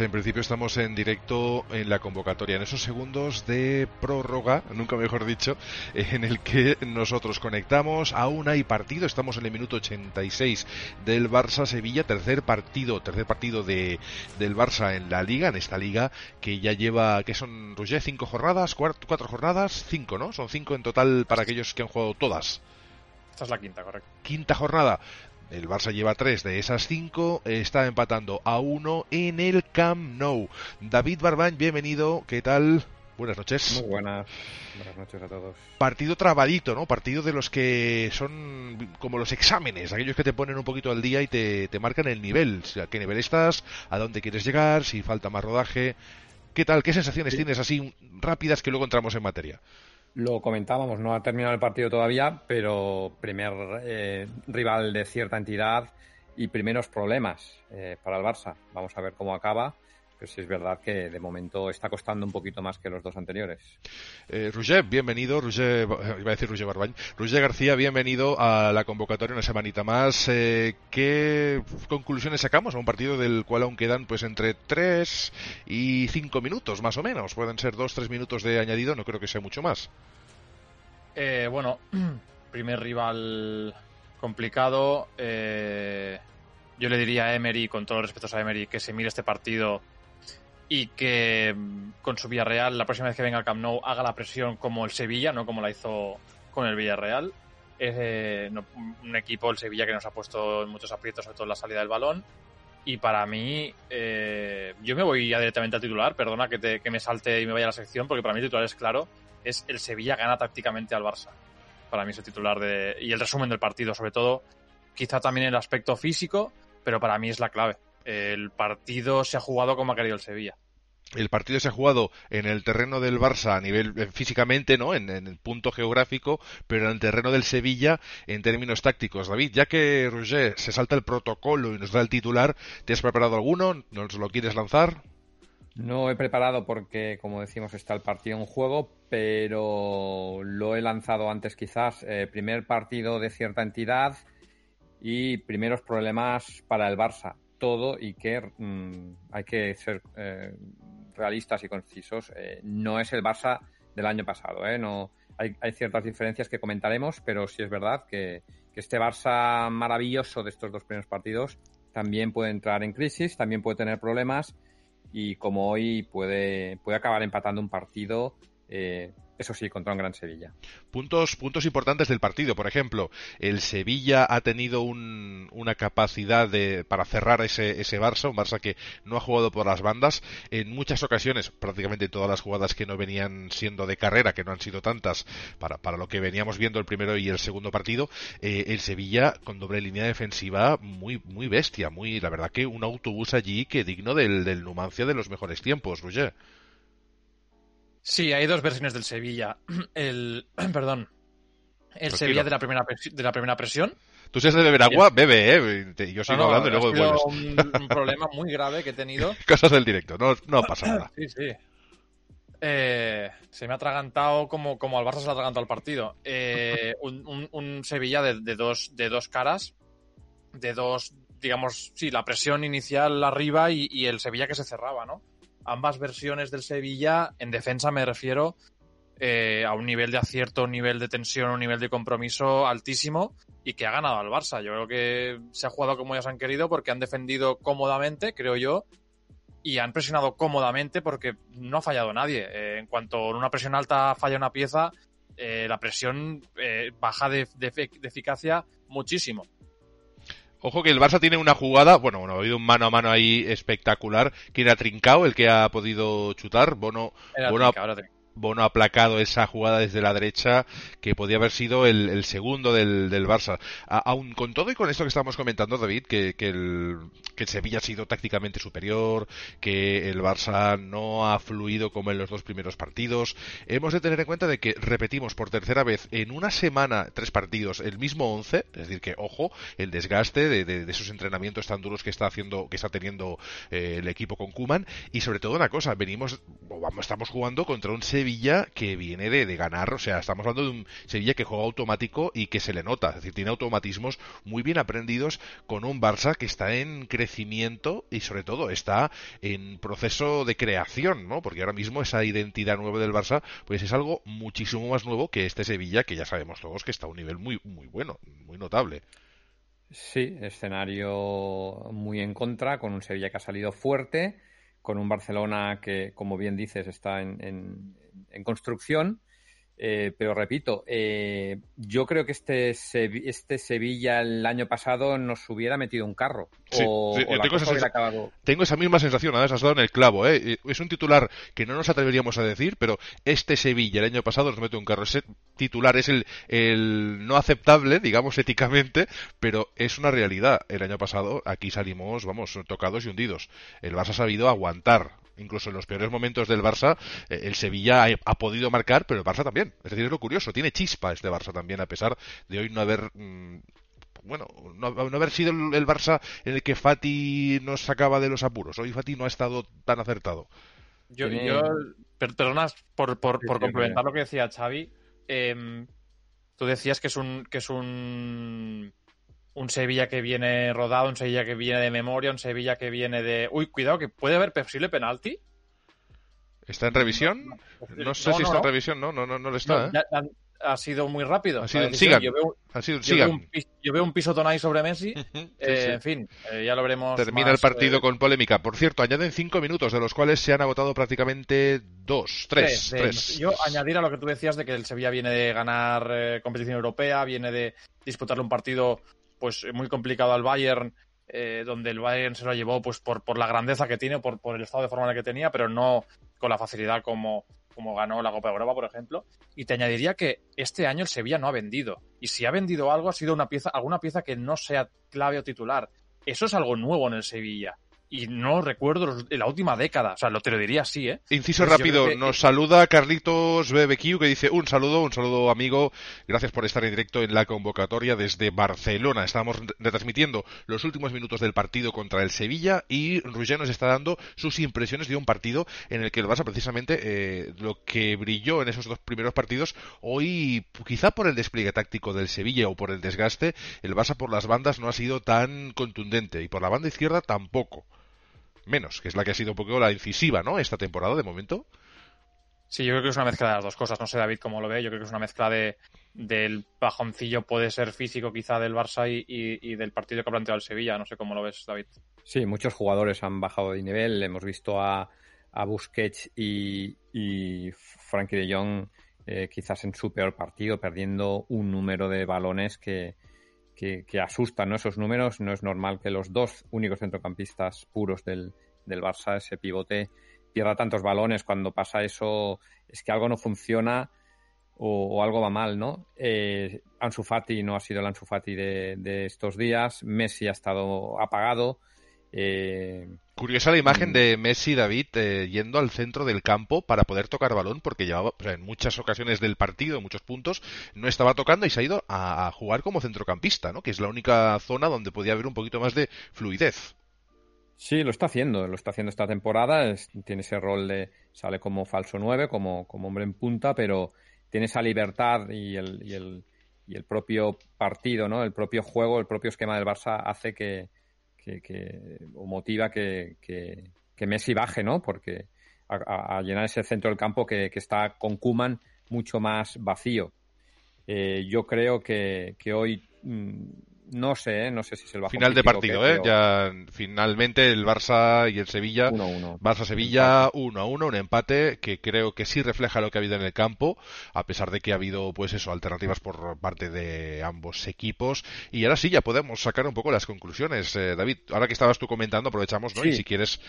Pues en principio estamos en directo en la convocatoria, en esos segundos de prórroga, nunca mejor dicho, en el que nosotros conectamos. Aún hay partido, estamos en el minuto 86 del Barça-Sevilla, tercer partido, tercer partido de, del Barça en la liga, en esta liga que ya lleva, que son, Roger, cinco jornadas, cuatro, cuatro jornadas, cinco, ¿no? Son cinco en total para aquellos que han jugado todas. Esta es la quinta, correcto. Quinta jornada. El Barça lleva tres de esas cinco, está empatando a uno en el Camp Nou. David Barbán, bienvenido, ¿qué tal? Buenas noches. Muy buenas. Buenas noches a todos. Partido trabadito, ¿no? Partido de los que son como los exámenes, aquellos que te ponen un poquito al día y te, te marcan el nivel. a qué nivel estás, a dónde quieres llegar, si falta más rodaje. ¿Qué tal? ¿Qué sensaciones tienes así rápidas que luego entramos en materia? Lo comentábamos, no ha terminado el partido todavía, pero primer eh, rival de cierta entidad y primeros problemas eh, para el Barça. Vamos a ver cómo acaba. Pero sí es verdad que de momento está costando un poquito más que los dos anteriores. Eh, Roger, bienvenido. Roger, iba a decir Roger Barbañ. Roger García, bienvenido a la convocatoria una semanita más. Eh, ¿Qué conclusiones sacamos a un partido del cual aún quedan pues entre 3 y 5 minutos, más o menos? Pueden ser 2-3 minutos de añadido, no creo que sea mucho más. Eh, bueno, primer rival complicado. Eh, yo le diría a Emery, con todos los respetos a Emery, que se mire este partido y que mm, con su Villarreal, la próxima vez que venga al Camp Nou, haga la presión como el Sevilla, no como la hizo con el Villarreal. Es eh, no, un equipo, el Sevilla, que nos ha puesto en muchos aprietos, sobre todo en la salida del balón. Y para mí, eh, yo me voy ya directamente al titular, perdona que, te, que me salte y me vaya a la sección, porque para mí el titular es claro, es el Sevilla gana tácticamente al Barça. Para mí es el titular de, y el resumen del partido, sobre todo, quizá también el aspecto físico, pero para mí es la clave el partido se ha jugado como ha querido el Sevilla. El partido se ha jugado en el terreno del Barça a nivel eh, físicamente, ¿no? En, en, el punto geográfico, pero en el terreno del Sevilla en términos tácticos. David, ya que Roger se salta el protocolo y nos da el titular, ¿te has preparado alguno? ¿Nos lo quieres lanzar? No he preparado porque, como decimos, está el partido en juego, pero lo he lanzado antes quizás. Eh, primer partido de cierta entidad y primeros problemas para el Barça todo y que mmm, hay que ser eh, realistas y concisos. Eh, no es el Barça del año pasado, ¿eh? No, hay, hay, ciertas diferencias que comentaremos, pero sí es verdad que, que, este Barça maravilloso de estos dos primeros partidos también puede entrar en crisis, también puede tener problemas y como hoy puede, puede acabar empatando un partido eh, eso sí, contra un gran Sevilla. Puntos, puntos importantes del partido. Por ejemplo, el Sevilla ha tenido un, una capacidad de, para cerrar ese, ese Barça, un Barça que no ha jugado por las bandas. En muchas ocasiones, prácticamente todas las jugadas que no venían siendo de carrera, que no han sido tantas para, para lo que veníamos viendo el primero y el segundo partido, eh, el Sevilla con doble línea defensiva muy, muy bestia, muy, la verdad que un autobús allí que digno del, Numancia de los mejores tiempos, Roger. Sí, hay dos versiones del Sevilla. El, perdón, el Tranquilo. Sevilla de la primera de la primera presión. Tú si has de beber agua, bebe, ¿eh? Yo sigo no, no, hablando y luego vuelves. Un, un problema muy grave que he tenido. Cosas del directo, no, no pasa nada. sí, sí. Eh, se me ha atragantado como, como al Barça se le ha atragantado el partido. Eh, un, un, un, Sevilla de, de, dos, de dos caras, de dos, digamos, sí, la presión inicial arriba y, y el Sevilla que se cerraba, ¿no? Ambas versiones del Sevilla, en defensa me refiero, eh, a un nivel de acierto, un nivel de tensión, un nivel de compromiso altísimo y que ha ganado al Barça. Yo creo que se ha jugado como ellos han querido porque han defendido cómodamente, creo yo, y han presionado cómodamente porque no ha fallado nadie. Eh, en cuanto en una presión alta falla una pieza, eh, la presión baja de eficacia muchísimo. Ojo que el Barça tiene una jugada, bueno, bueno, ha habido un mano a mano ahí espectacular, que era Trincao el que ha podido chutar, Bono, Bono, trincao, Bono ha aplacado esa jugada desde la derecha que podía haber sido el, segundo del, del Barça. A, aun con todo y con esto que estamos comentando, David, que, que, el, que el Sevilla ha sido tácticamente superior, que el Barça no ha fluido como en los dos primeros partidos, hemos de tener en cuenta de que repetimos por tercera vez en una semana tres partidos el mismo once, es decir que ojo el desgaste de, de, esos entrenamientos tan duros que está haciendo, que está teniendo eh, el equipo con Kuman y sobre todo una cosa, venimos, vamos, estamos jugando contra un Sevilla que viene de, de, ganar, o sea, estamos hablando de un Sevilla que juega automático y que se le nota, es decir, tiene automatismos muy bien aprendidos con un Barça que está en crecimiento y sobre todo está en proceso de creación, ¿no? Porque ahora mismo esa identidad nueva del Barça pues es algo muchísimo más nuevo que este Sevilla que ya sabemos todos que está a un nivel muy muy bueno, muy notable. Sí, escenario muy en contra, con un Sevilla que ha salido fuerte, con un Barcelona que, como bien dices, está en, en construcción eh, pero repito, eh, yo creo que este, este Sevilla el año pasado nos hubiera metido un carro. o, tengo, esa tengo, esa misma sensación, además has dado en el clavo. ¿eh? Es un titular que no nos atreveríamos a decir, pero este Sevilla el año pasado nos mete un carro. Ese titular es el, el no aceptable, digamos éticamente, pero es una realidad. El año pasado aquí salimos, vamos, tocados y hundidos. El Barça ha sabido aguantar incluso en los peores momentos del Barça, eh, el Sevilla ha, podido marcar, pero el Barça también. Es decir, es lo curioso, tiene chispa este Barça también, a pesar de hoy no haber... Mm, bueno, no, haber sido el, Barça en el que Fati nos sacaba de los apuros. Hoy Fati no ha estado tan acertado. Yo, perdonas por, por, complementar lo que decía Xavi. Em, tú decías que es un que es un un Sevilla que viene rodado, un Sevilla que viene de memoria, un Sevilla que viene de... Uy, cuidado, que puede haber posible penalti. ¿Está en revisión? No, sé si está en revisión, no, no, no, no lo está. ¿eh? ha sido muy rápido. Ha sido un sigan. Yo veo, ha sido un, yo veo un, yo veo un piso Tonay sobre Messi. eh, En fin, eh, ya lo veremos. Termina el partido eh, con polémica. Por cierto, añaden cinco minutos, de los cuales se han agotado prácticamente dos, tres. tres, Yo añadir a lo que tú decías de que el Sevilla viene de ganar competición europea, viene de disputarle un partido pues muy complicado al Bayern, eh, donde el Bayern se lo llevó pues por, por la grandeza que tiene, por, por el estado de forma que tenía, pero no con la facilidad como, como ganó la Copa de Europa, por ejemplo. Y te añadiría que este año el Sevilla no ha vendido. Y si ha vendido algo, ha sido una pieza, alguna pieza que no sea clave o titular. Eso es algo nuevo en el Sevilla y no recuerdo en la última década. O sea, lo te lo diría así, ¿eh? Inciso rápido, nos saluda Carlitos BBQ que dice un saludo, un saludo amigo, gracias por estar en directo en la convocatoria desde Barcelona. Estamos retransmitiendo los últimos minutos del partido contra el Sevilla y Rugger nos está dando sus impresiones de un partido en el que el Barça precisamente eh, lo que brilló en esos dos primeros partidos, hoy quizá por el despliegue táctico del Sevilla o por el desgaste, el Barça por las bandas no ha sido tan contundente y por la banda izquierda tampoco menos, que es la que ha sido un poco la incisiva, ¿no? Esta temporada de momento. Sí, yo creo que es una mezcla de las dos cosas. No sé, David, cómo lo ve. Yo creo que es una mezcla de del bajoncillo, puede ser físico quizá del Barça y, del partido que ha planteado el Sevilla. No sé cómo lo ves, David. Sí, muchos jugadores han bajado de nivel. Hemos visto a, a Busquets y, y Frankie de Jong eh, quizás en su peor partido, perdiendo un número de balones que, que, asustan ¿no? esos números. No es normal que los dos únicos centrocampistas puros del, del Barça, ese pivote, pierda tantos balones. Cuando pasa eso, es que algo no funciona o, algo va mal, ¿no? Eh, Ansu Fati no ha sido el Ansu Fati de, de estos días. Messi ha estado apagado. Eh, Curiosa la imagen mm. de Messi David eh, yendo al centro del campo para poder tocar balón porque llevaba en muchas ocasiones del partido, en muchos puntos, no estaba tocando y se ha ido a, jugar como centrocampista, ¿no? Que es la única zona donde podía haber un poquito más de fluidez. Sí, lo está haciendo, lo está haciendo esta temporada, tiene ese rol de sale como falso 9, como, como hombre en punta, pero tiene esa libertad y el, y el, y el propio partido, ¿no? El propio juego, el propio esquema del Barça hace que, que, o motiva que, que, Messi baje, ¿no? Porque a, llenar ese centro del campo que, está con Kuman mucho más vacío. Eh, yo creo que, que hoy mm, no sé, ¿eh? no sé si es el bajo Final de partido, ¿eh? Ya finalmente el Barça y el Sevilla. Barça-Sevilla 1 a 1, un empate que creo que sí refleja lo que ha habido en el campo, a pesar de que ha habido, pues eso, alternativas por parte de ambos equipos. Y ahora sí, ya podemos sacar un poco las conclusiones. Eh, David, ahora que estabas tú comentando, aprovechamos, ¿no? Y si quieres,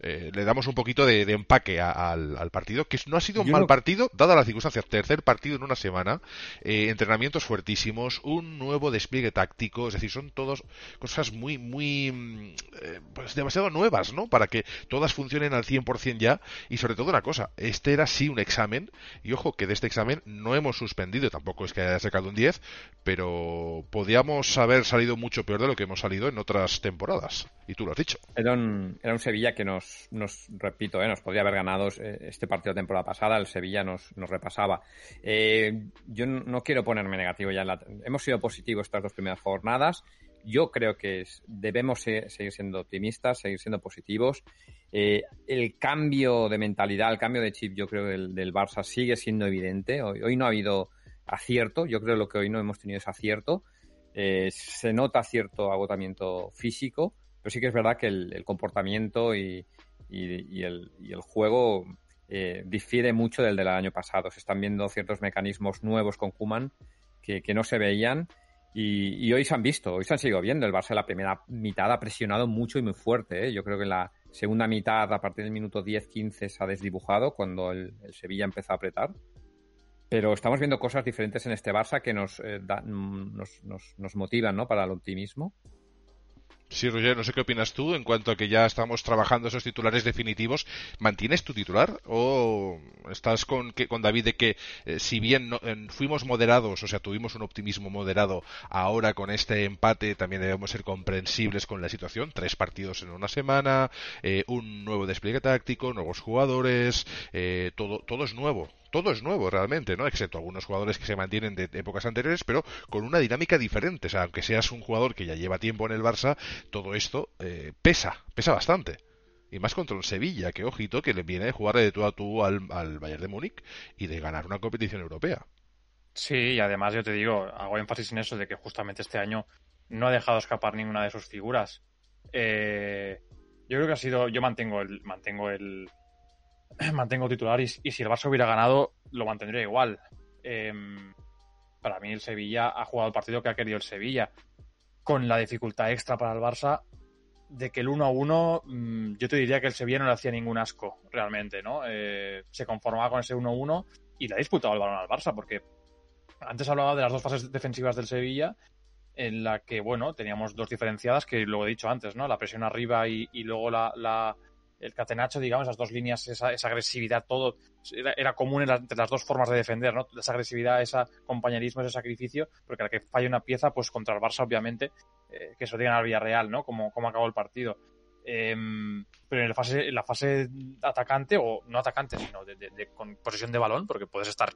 eh, le damos un poquito de, empaque al, partido, que no ha sido un mal partido, dada las circunstancias. Tercer partido en una semana, entrenamientos fuertísimos, un nuevo despliegue táctico es decir, son todas cosas muy, muy, mm, eh, pues demasiado nuevas, ¿no? Para que todas funcionen al 100% ya y sobre todo una cosa, este era sí un examen y ojo que de este examen no hemos suspendido, tampoco es que haya sacado un 10, pero podíamos haber salido mucho peor de lo que hemos salido en otras temporadas y tú lo has dicho. Era un, era un Sevilla que nos, nos repito, ¿eh? nos podría haber ganado eh, este partido de temporada pasada, el Sevilla nos, nos repasaba. Eh, yo no quiero ponerme negativo ya. hemos sido positivos estas dos primeras jornadas. Yo creo que debemos seguir siendo optimistas, seguir siendo positivos. Eh, el cambio de mentalidad, el cambio de chip, yo creo del, del Barça sigue siendo evidente. Hoy, no ha habido acierto. Yo creo que lo que hoy no hemos tenido es acierto. Eh, se nota cierto agotamiento físico, pero sí que es verdad que el, comportamiento y, el, y, el, juego eh, difiere mucho del del año pasado. Se están viendo ciertos mecanismos nuevos con Kuman que, no se veían y, hoy se han visto, hoy se han seguido viendo. El Barça en la primera mitad ha presionado mucho y muy fuerte. ¿eh? Yo creo que en la segunda mitad, a partir del minuto 10-15, se ha desdibujado cuando el, Sevilla empezó a apretar. Pero estamos viendo cosas diferentes en este Barça que nos, eh, nos, nos, nos, motivan ¿no? para el optimismo. Sí, Roger, no sé qué opinas tú en cuanto a que ya estamos trabajando esos titulares definitivos. ¿Mantienes tu titular o estás con, que, con David de que eh, si bien fuimos moderados, o sea, tuvimos un optimismo moderado, ahora con este empate también debemos ser comprensibles con la situación? Tres partidos en una semana, eh, un nuevo despliegue táctico, nuevos jugadores, eh, todo, todo es nuevo todo es nuevo realmente, ¿no? Excepto algunos jugadores que se mantienen de épocas anteriores, pero con una dinámica diferente. O sea, aunque seas un jugador que ya lleva tiempo en el Barça, todo esto eh, pesa, pesa bastante. Y más contra un Sevilla, que ojito, que le viene de jugar de tú a tú al, al Bayern de Múnich y de ganar una competición europea. Sí, y además yo te digo, hago énfasis en eso de que justamente este año no ha dejado escapar ninguna de sus figuras. Eh, yo creo que ha sido, yo mantengo el, mantengo el, mantengo titular y, si el Barça hubiera ganado, lo mantendría igual. Em, para mí el Sevilla ha jugado el partido que ha querido el Sevilla, con la dificultad extra para el Barça de que el 1-1, mm, yo te diría que el Sevilla no le hacía ningún asco, realmente, ¿no? Eh, se conformaba con ese 1-1 y le ha disputado el balón al Barça, porque antes hablaba de las dos fases defensivas del Sevilla, en la que, bueno, teníamos dos diferenciadas, que lo he dicho antes, ¿no? La presión arriba y, luego la, el catenacho, digamos, esas dos líneas, esa, agresividad, todo era, común entre las dos formas de defender, ¿no? Esa agresividad, ese compañerismo, ese sacrificio, porque al que falla una pieza, pues contra el Barça, obviamente, eh, que eso digan al Villarreal, ¿no? Como, acabó el partido. Em, pero en la fase, en la fase atacante, o no atacante, sino de, con posesión de balón, porque puedes estar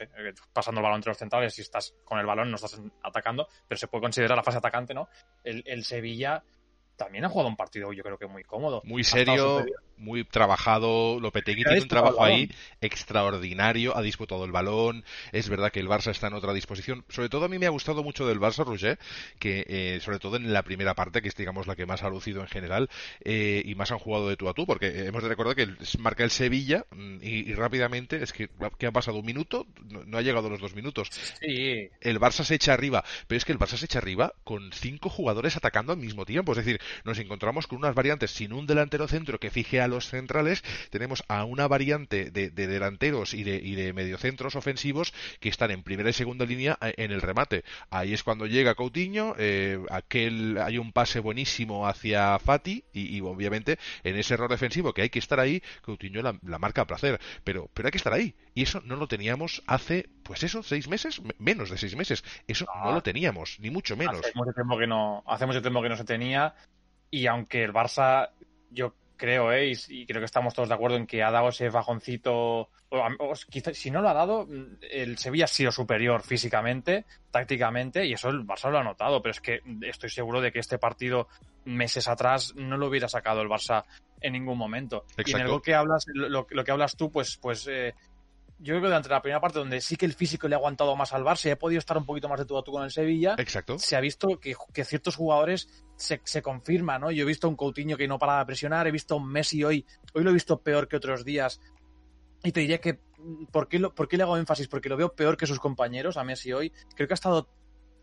eh, pasando el balón entre los centrales, si estás con el balón no estás atacando, pero se puede considerar la fase atacante, ¿no? El Sevilla también ha jugado un partido yo creo que muy cómodo. Muy serio, muy trabajado. Lopetegui tiene un trabajo ahí extraordinario, ha disputado el balón. Es verdad que el Barça está en otra disposición. Sobre todo a mí me ha gustado mucho del Barça, Roger, que eh, sobre todo en la primera parte, que es digamos la que más ha lucido en general, eh, y más han jugado de tú a tú, porque hemos de recordar que marca el Sevilla mm, y, rápidamente, es que, que ha pasado un minuto, no, ha llegado los dos minutos. Sí. El Barça se echa arriba, pero es que el Barça se echa arriba con cinco jugadores atacando al mismo tiempo. Es decir, nos encontramos con unas variantes sin un delantero centro que fije a los centrales, tenemos a una variante de, delanteros y de, y de mediocentros ofensivos que están en primera y segunda línea eh, en el remate. Ahí es cuando llega Coutinho, eh, aquel hay un pase buenísimo hacia Fati y, obviamente en ese error defensivo que hay que estar ahí, Coutinho la, marca a placer, pero, pero hay que estar ahí. Y eso no lo teníamos hace, pues eso, seis meses, menos de seis meses. Eso no, lo teníamos, ni mucho menos. Hace mucho tiempo que no, hace mucho tiempo que no se tenía. Y aunque el Barça, yo creo, ¿eh? y, creo que estamos todos de acuerdo en que ha dado ese bajoncito, o, si no lo ha dado, el Sevilla ha sido superior físicamente, tácticamente, y eso el Barça lo ha notado, pero es que estoy seguro de que este partido meses atrás no lo hubiera sacado el Barça en ningún momento. Y en el que hablas, lo, que hablas tú, pues, pues eh, yo creo que durante la primera parte, donde sí que el físico le ha aguantado más al Barça y ha podido estar un poquito más de tú a tú con el Sevilla, Exacto. se ha visto que, ciertos jugadores se, se confirman, ¿no? Yo he visto un Coutinho que no paraba de presionar, he visto un Messi hoy, hoy lo he visto peor que otros días. Y te diría que, ¿por qué, ¿por qué le hago énfasis? Porque lo veo peor que sus compañeros, a Messi hoy. Creo que ha estado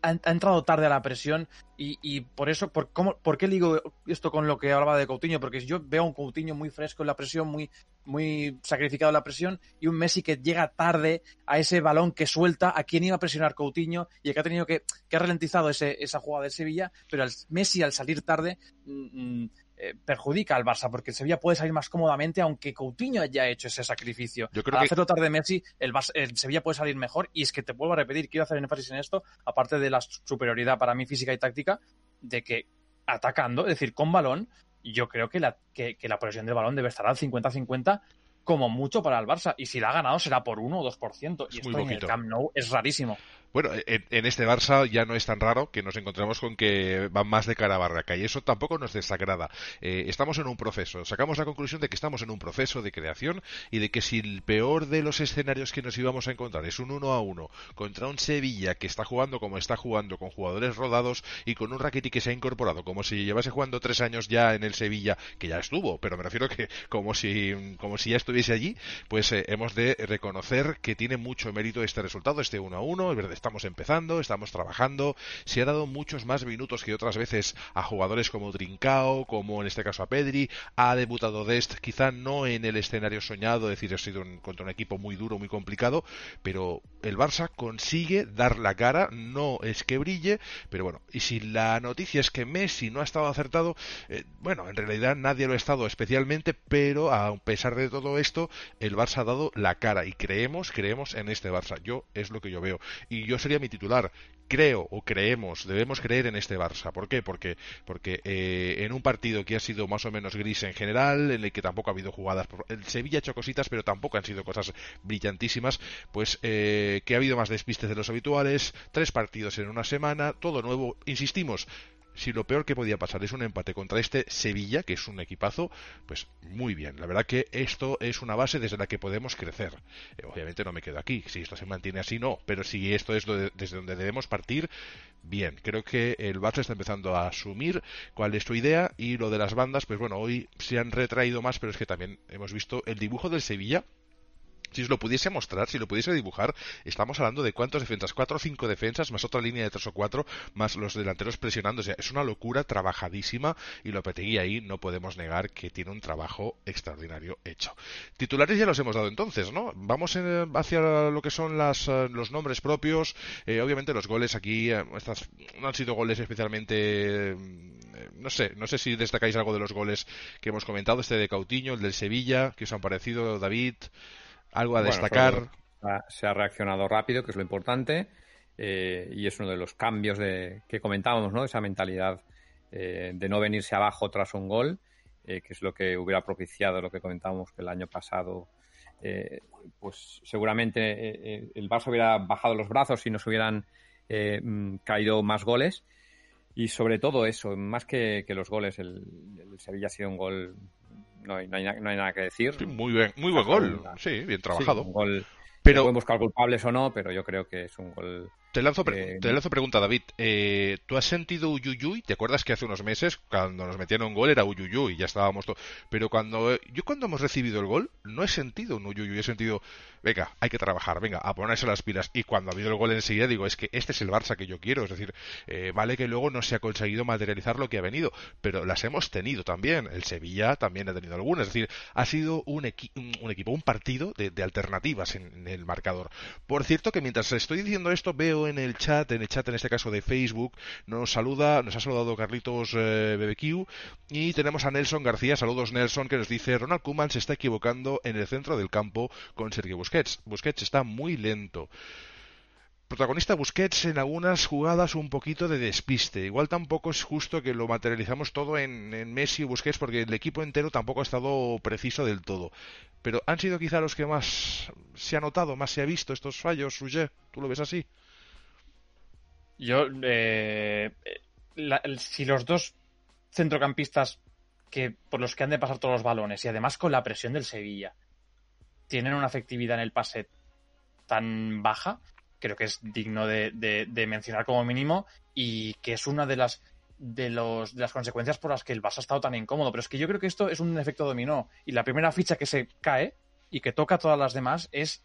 ha, entrado tarde a la presión y, por eso, por, cómo, ¿por qué digo esto con lo que hablaba de Coutinho? Porque yo veo un Coutinho muy fresco en la presión, muy, muy sacrificado en la presión y un Messi que llega tarde a ese balón que suelta a quien iba a presionar Coutinho y que ha tenido que, que ha ralentizado ese, esa jugada de Sevilla, pero el Messi al salir tarde... Mm, mm, eh, perjudica al Barça, porque el Sevilla puede salir más cómodamente, aunque Coutinho haya hecho ese sacrificio. Yo creo al hacerlo tarde Messi, el, Sevilla puede salir mejor. Y es que te vuelvo a repetir, quiero hacer énfasis en esto, aparte de la superioridad para mí física y táctica, de que atacando, es decir, con balón, yo creo que la, que, la posesión del balón debe estar al 50-50 como mucho para el Barça. Y si la ha ganado será por 1 o 2%. y esto en el Camp Nou es rarísimo. Bueno, en, este Barça ya no es tan raro que nos encontremos con que van más de cara a barraca y eso tampoco nos desagrada. Eh, estamos en un proceso, sacamos la conclusión de que estamos en un proceso de creación y de que si el peor de los escenarios que nos íbamos a encontrar es un uno a uno contra un Sevilla que está jugando como está jugando, con jugadores rodados y con un Rakitic que se ha incorporado, como si llevase jugando tres años ya en el Sevilla, que ya estuvo, pero me refiero que como si, como si ya estuviese allí, pues eh, hemos de reconocer que tiene mucho mérito este resultado, este uno a uno, es verdad estamos empezando, estamos trabajando, se ha dado muchos más minutos que otras veces a jugadores como Trincao, como en este caso a Pedri, ha debutado Dest, quizá no en el escenario soñado, es decir, ha sido contra un equipo muy duro, muy complicado, pero el Barça consigue dar la cara, no es que brille, pero bueno, y si la noticia es que Messi no ha estado acertado, eh, bueno, en realidad nadie lo ha estado especialmente, pero a pesar de todo esto, el Barça ha dado la cara y creemos, creemos en este Barça. Yo es lo que yo veo. Y sería mi titular. Creo o creemos, debemos creer en este Barça. ¿Por qué? Porque, porque eh, en un partido que ha sido más o menos gris en general, en el que tampoco ha habido jugadas, el Sevilla ha hecho cositas, pero tampoco han sido cosas brillantísimas, pues eh, que ha habido más despistes de los habituales, tres partidos en una semana, todo nuevo. Insistimos, si lo peor que podía pasar es un empate contra este Sevilla, que es un equipazo, pues muy bien. La verdad que esto es una base desde la que podemos crecer. Eh, obviamente no me quedo aquí, si esto se mantiene así no, pero si esto es desde donde debemos partir, bien. Creo que el Barça está empezando a asumir cuál es su idea y lo de las bandas, pues bueno, hoy se han retraído más, pero es que también hemos visto el dibujo del Sevilla si os lo pudiese mostrar, si lo pudiese dibujar, estamos hablando de cuántos defensas, cuatro o cinco defensas, más otra línea de tres o cuatro, más los delanteros presionando. O sea, es una locura trabajadísima y Lopetegui ahí no podemos negar que tiene un trabajo extraordinario hecho. Titulares ya los hemos dado entonces, ¿no? Vamos hacia lo que son las, eh, los nombres propios. Eh, obviamente los goles aquí eh, estas, no han sido goles especialmente no sé, no sé si destacáis algo de los goles que hemos comentado, este de Cautiño, el del Sevilla, que os han parecido, David. ¿Algo a destacar? se ha reaccionado rápido, que es lo importante, eh, y es uno de los cambios de, que comentábamos, ¿no? Esa mentalidad eh, de no venirse abajo tras un gol, eh, que es lo que hubiera propiciado lo que comentábamos que el año pasado, pues seguramente el Barça hubiera bajado los brazos y nos hubieran mm, caído más goles. Y sobre todo eso, más que, los goles, el, el Sevilla ha sido un gol no hay, no hay, nada que decir. muy bien, muy buen gol. Sí, bien trabajado. pero podemos buscar culpables o no, pero yo creo que es un gol te lanzo, te lanzo pregunta, David. Eh, ¿Tú has sentido Uyuyuy? ¿Te acuerdas que hace unos meses, cuando nos metían un gol, era Uyuyuy? Ya estábamos todos. Pero cuando yo cuando hemos recibido el gol, no he sentido un Uyuyuy. He sentido, venga, hay que trabajar, venga, a ponerse las pilas. Y cuando ha habido el gol enseguida, digo, es que este es el Barça que yo quiero. Es decir, eh, vale que luego no se ha conseguido materializar lo que ha venido, pero las hemos tenido también. El Sevilla también ha tenido algunas. Es decir, ha sido un, un, equipo, un partido de, alternativas en, el marcador. Por cierto, que mientras estoy diciendo esto, veo en el chat, en el chat en este caso de Facebook, nos saluda, nos ha saludado Carlitos eh, BBQ y tenemos a Nelson García, saludos Nelson, que nos dice Ronald Koeman se está equivocando en el centro del campo con Sergio Busquets. Busquets está muy lento protagonista Busquets en algunas jugadas un poquito de despiste. Igual tampoco es justo que lo materializamos todo en, Messi y Busquets porque el equipo entero tampoco ha estado preciso del todo. Pero han sido quizá los que más se ha notado, más se ha visto estos fallos, Sujet. ¿Tú lo ves así? Yo, eh, si los dos centrocampistas que por los que han de pasar todos los balones y además con la presión del Sevilla tienen una efectividad en el pase tan baja, creo que es digno de, mencionar como mínimo y que es una de las de, los, de las consecuencias por las que el Barça ha estado tan incómodo. Pero es que yo creo que esto es un efecto dominó y la primera ficha que se cae y que toca a todas las demás es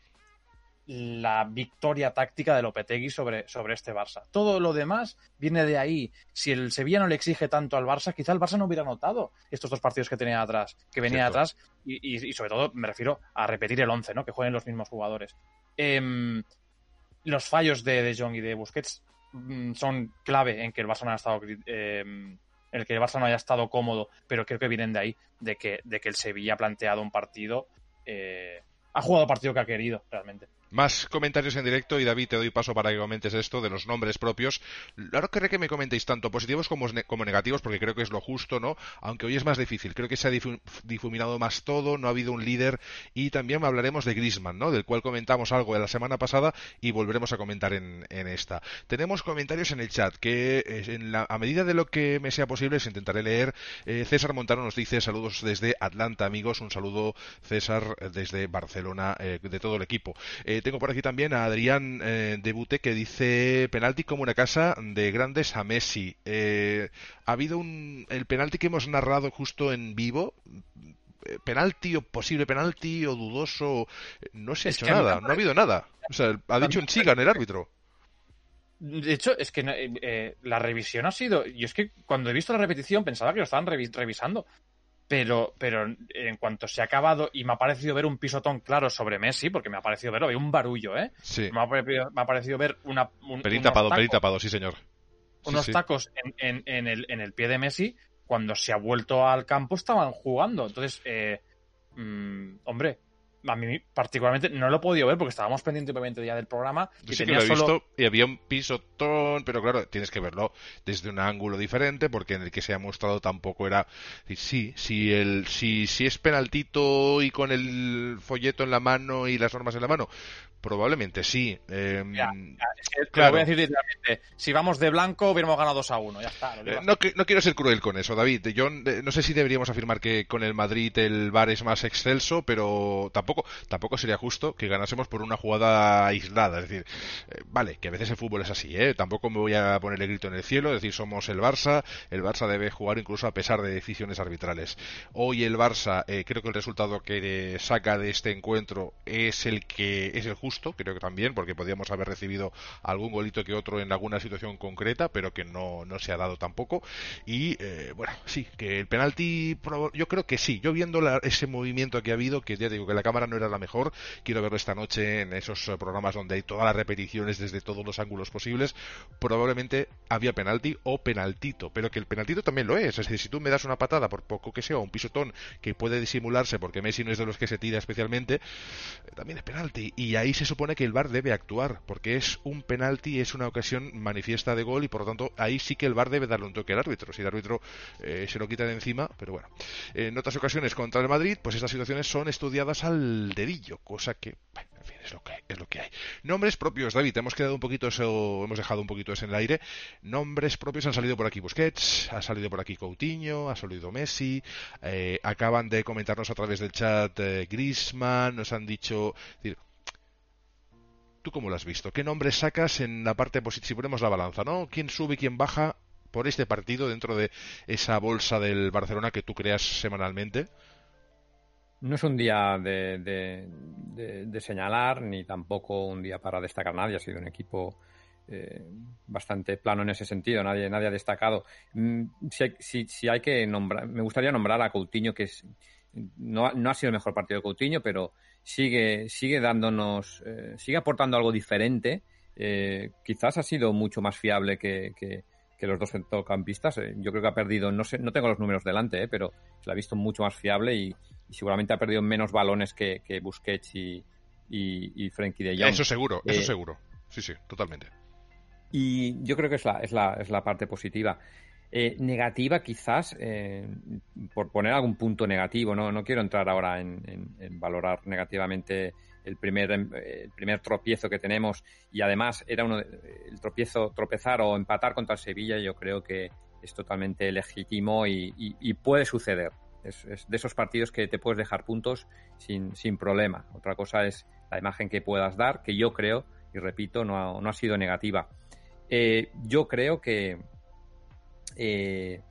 la victoria táctica de Lopetegui sobre, sobre este Barça. Todo lo demás viene de ahí. Si el Sevilla no le exige tanto al Barça, quizá el Barça no hubiera notado estos dos partidos que tenía atrás, que venía atrás, y, sobre todo me refiero a repetir el 11, ¿no? Que jueguen los mismos jugadores. Em, los fallos de De Jong y de Busquets mm, son clave en que el Barça no haya estado em, en el que el Barça no haya estado cómodo, pero creo que vienen de ahí, de que, de que el Sevilla ha planteado un partido, eh, ha jugado el partido que ha querido realmente. Más comentarios en directo y David, te doy paso para que comentes esto de los nombres propios. Ahora querré que me comentéis tanto positivos como, como, negativos porque creo que es lo justo, ¿no? Aunque hoy es más difícil. Creo que se ha difuminado más todo, no ha habido un líder y también hablaremos de Grisman, ¿no? Del cual comentamos algo de la semana pasada y volveremos a comentar en, esta. Tenemos comentarios en el chat que eh, en la, a medida de lo que me sea posible se intentaré leer. Eh, César Montano nos dice saludos desde Atlanta, amigos. Un saludo, César, desde Barcelona, eh, de todo el equipo. Eh, tengo por aquí también a Adrián eh, Debute que dice penalti como una casa de grandes a Messi. Eh, ha habido un el penalti que hemos narrado justo en vivo. Penalti o posible penalti o dudoso. No se ha hecho nada, no ha habido nada. O sea, ha dicho un en el árbitro. De hecho, es que la revisión ha sido. Yo es que cuando he visto la repetición pensaba que lo estaban revisando pero, pero en cuanto se ha acabado y me ha parecido ver un pisotón claro sobre Messi, porque me ha parecido verlo, un barullo, ¿eh? Sí. Me ha, parecido ver una... Un, tapado, tapado, sí señor. unos tacos en, en, el, en el pie de Messi, cuando se ha vuelto al campo estaban jugando. Entonces, eh, mm, hombre, a mí particularmente no lo he podido ver porque estábamos pendientes obviamente ya del programa. y sí que lo he visto y había un pisotón, pero claro, tienes que verlo desde un ángulo diferente porque en el que se ha mostrado tampoco era... Sí, si, el, si, si es penaltito y con el folleto en la mano y las normas en la mano, Probablemente sí. Em, claro. voy a decir directamente. Si vamos de blanco, hubiéramos ganado 2 a 1. Ya está. Eh, no, no, quiero ser cruel con eso, David. Yo no sé si deberíamos afirmar que con el Madrid el VAR es más excelso, pero tampoco, tampoco sería justo que ganásemos por una jugada aislada. Es decir, eh, vale, que a veces el fútbol es así, ¿eh? Tampoco me voy a poner el grito en el cielo, es decir, somos el Barça. El Barça debe jugar incluso a pesar de decisiones arbitrales. Hoy el Barça, eh, creo que el resultado que saca de este encuentro es el que es el justo creo que también, porque podíamos haber recibido algún golito que otro en alguna situación concreta, pero que no, no se ha dado tampoco. Y eh, bueno, sí, que el penalti, yo creo que sí. Yo viendo ese movimiento que ha habido, que ya digo que la cámara no era la mejor, quiero verlo esta noche en esos eh, programas donde hay todas las repeticiones desde todos los ángulos posibles, probablemente había penalti o penaltito, pero que el penaltito también lo es. Es decir, si tú me das una patada, por poco que sea, un pisotón que puede disimularse porque Messi no es de los que se tira especialmente, eh, también es penalti. Y ahí se supone que el VAR debe actuar, porque es un penalti, es una ocasión manifiesta de gol y por lo tanto ahí sí que el VAR debe darle un toque al árbitro. Si el árbitro eh, se lo quita de encima, pero bueno. En otras ocasiones contra el Madrid, pues estas situaciones son estudiadas al dedillo, cosa que, en fin, es lo que, es lo que hay. Nombres propios, David, hemos quedado un poquito eso, hemos dejado un poquito eso en el aire. Nombres propios han salido por aquí Busquets, ha salido por aquí Coutinho, ha salido Messi, eh, acaban de comentarnos a través del chat eh, Grisman, nos han dicho, ¿Tú cómo lo has visto? ¿Qué nombres sacas en la parte positiva? Si ponemos la balanza, ¿no? ¿Quién sube y quién baja por este partido dentro de esa bolsa del Barcelona que tú creas semanalmente? No es un día de, señalar, ni tampoco un día para destacar nadie. Ha sido un equipo eh, bastante plano en ese sentido. Nadie, nadie ha destacado. Mm, si, hay que nombrar, me gustaría nombrar a Coutinho, que es, no, no ha sido el mejor partido de Coutinho, pero sigue, sigue dándonos, eh, sigue aportando algo diferente. Eh, quizás ha sido mucho más fiable que, los dos centrocampistas. Eh, yo creo que ha perdido, no sé, no tengo los números delante, pero se la ha visto mucho más fiable y, seguramente ha perdido menos balones que, Busquets y, y, Frenkie de Jong. Eso seguro, eso seguro. Sí, sí, totalmente. Y yo creo que es la, es la, es la parte positiva. Eh, negativa quizás, eh, por poner algún punto negativo, no, no quiero entrar ahora en, valorar negativamente el primer, em, el primer tropiezo que tenemos y además era uno el tropiezo, tropezar o empatar contra Sevilla yo creo que es totalmente legítimo y, puede suceder. Es, de esos partidos que te puedes dejar puntos sin, sin problema. Otra cosa es la imagen que puedas dar, que yo creo, y repito, no ha, no ha sido negativa. Eh, yo creo que, eh,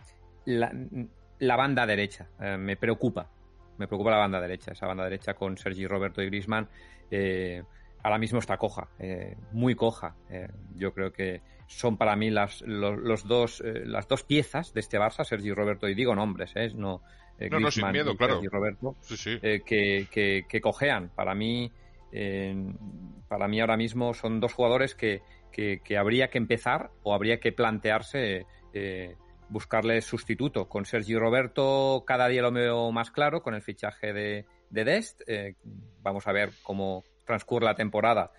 la, banda derecha. Eh, me preocupa. Me preocupa la banda derecha. Esa banda derecha con Sergi Roberto y Grisman. Eh, ahora mismo está coja, muy coja. yo creo que son para mí las, los, dos, las dos piezas de este Barça, Sergi Roberto, y digo nombres, no, no, no, sin miedo, claro. y Roberto, que, que, que, cojean. Para mí, para mí ahora mismo son dos jugadores que, que, habría que empezar o habría que plantearse eh, buscarle sustituto. Con Sergio Roberto cada día lo veo más claro con el fichaje de, de Dest. Eh, vamos a ver cómo transcurre la temporada,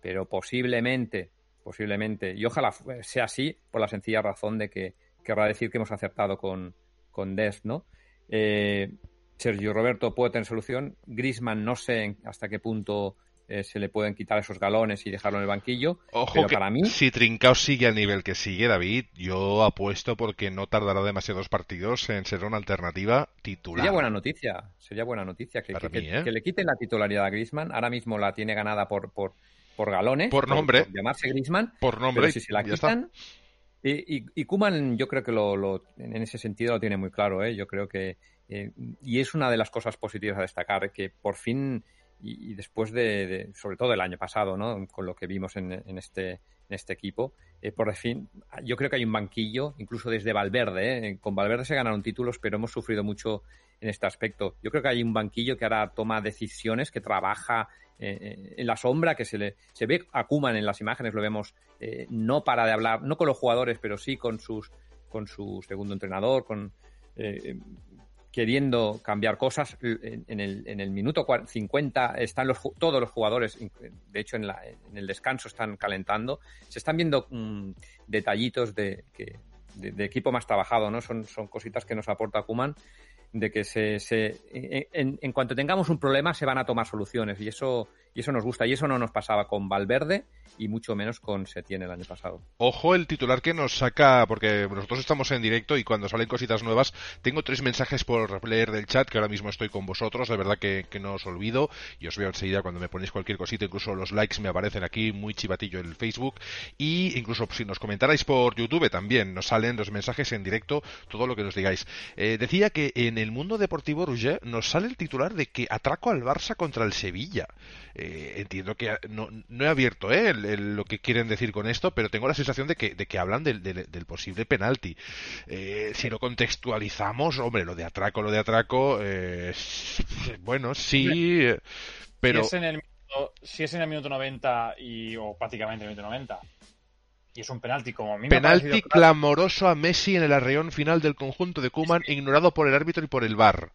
pero posiblemente, posiblemente, y ojalá sea así por la sencilla razón de que querrá decir que hemos acertado con, con Dest, ¿no? Eh, Sergio Roberto puede tener solución. Grisman no sé hasta qué punto eh, se le pueden quitar esos galones y dejarlo en el banquillo. Ojo que para mí... si Trincao sigue al nivel que sigue David, yo apuesto porque no tardará demasiados partidos en ser una alternativa titular. Sería buena noticia, sería buena noticia que, ¿eh? que, le quiten la titularidad a Grisman. Ahora mismo la tiene ganada por, por, por galones. Por nombre. llamarse Grisman. Por nombre. si se la quitan... Y, y, Kuman yo creo que lo, en ese sentido lo tiene muy claro. ¿eh? Yo creo que... y es una de las cosas positivas a destacar, que por fin y, después de, sobre todo el año pasado, ¿no? Con lo que vimos en, este, en este equipo, eh, por fin, yo creo que hay un banquillo, incluso desde Valverde, ¿eh? con Valverde se ganaron títulos, pero hemos sufrido mucho en este aspecto. Yo creo que hay un banquillo que ahora toma decisiones, que trabaja eh, en la sombra, que se le se ve a Kuman en las imágenes, lo vemos, no para de hablar, no con los jugadores, pero sí con sus con su segundo entrenador, con queriendo cambiar cosas. En, el, minuto 50 están los, todos los jugadores, de hecho en, la, en el descanso están calentando. Se están viendo mm, detallitos de, que, de, equipo más trabajado, ¿no? Son, son cositas que nos aporta Kuman de que se, se en, cuanto tengamos un problema se van a tomar soluciones y eso y eso nos gusta y eso no nos pasaba con Valverde y mucho menos con Setién el año pasado. Ojo el titular que nos saca, porque nosotros estamos en directo y cuando salen cositas nuevas, tengo tres mensajes por leer del chat, que ahora mismo estoy con vosotros, de verdad que, no os olvido, y os veo enseguida cuando me ponéis cualquier cosita, incluso los likes me aparecen aquí, muy chivatillo el Facebook, y incluso si nos comentarais por YouTube también, nos salen los mensajes en directo, todo lo que nos digáis. Eh, decía que en el mundo deportivo Rouget nos sale el titular de que atraco al Barça contra el Sevilla. Entiendo que no, he abierto eh, lo que quieren decir con esto, pero tengo la sensación de que, de que hablan del, del, posible penalti. Eh, si lo contextualizamos, hombre, lo de atraco, lo de atraco, bueno, sí, pero... Si es, en el, si es en el minuto 90 y, o prácticamente en el minuto 90 y es un penalti como a mí Penalti clamoroso a Messi en el arreón final del conjunto de Kuman, ignorado por el árbitro y por el VAR.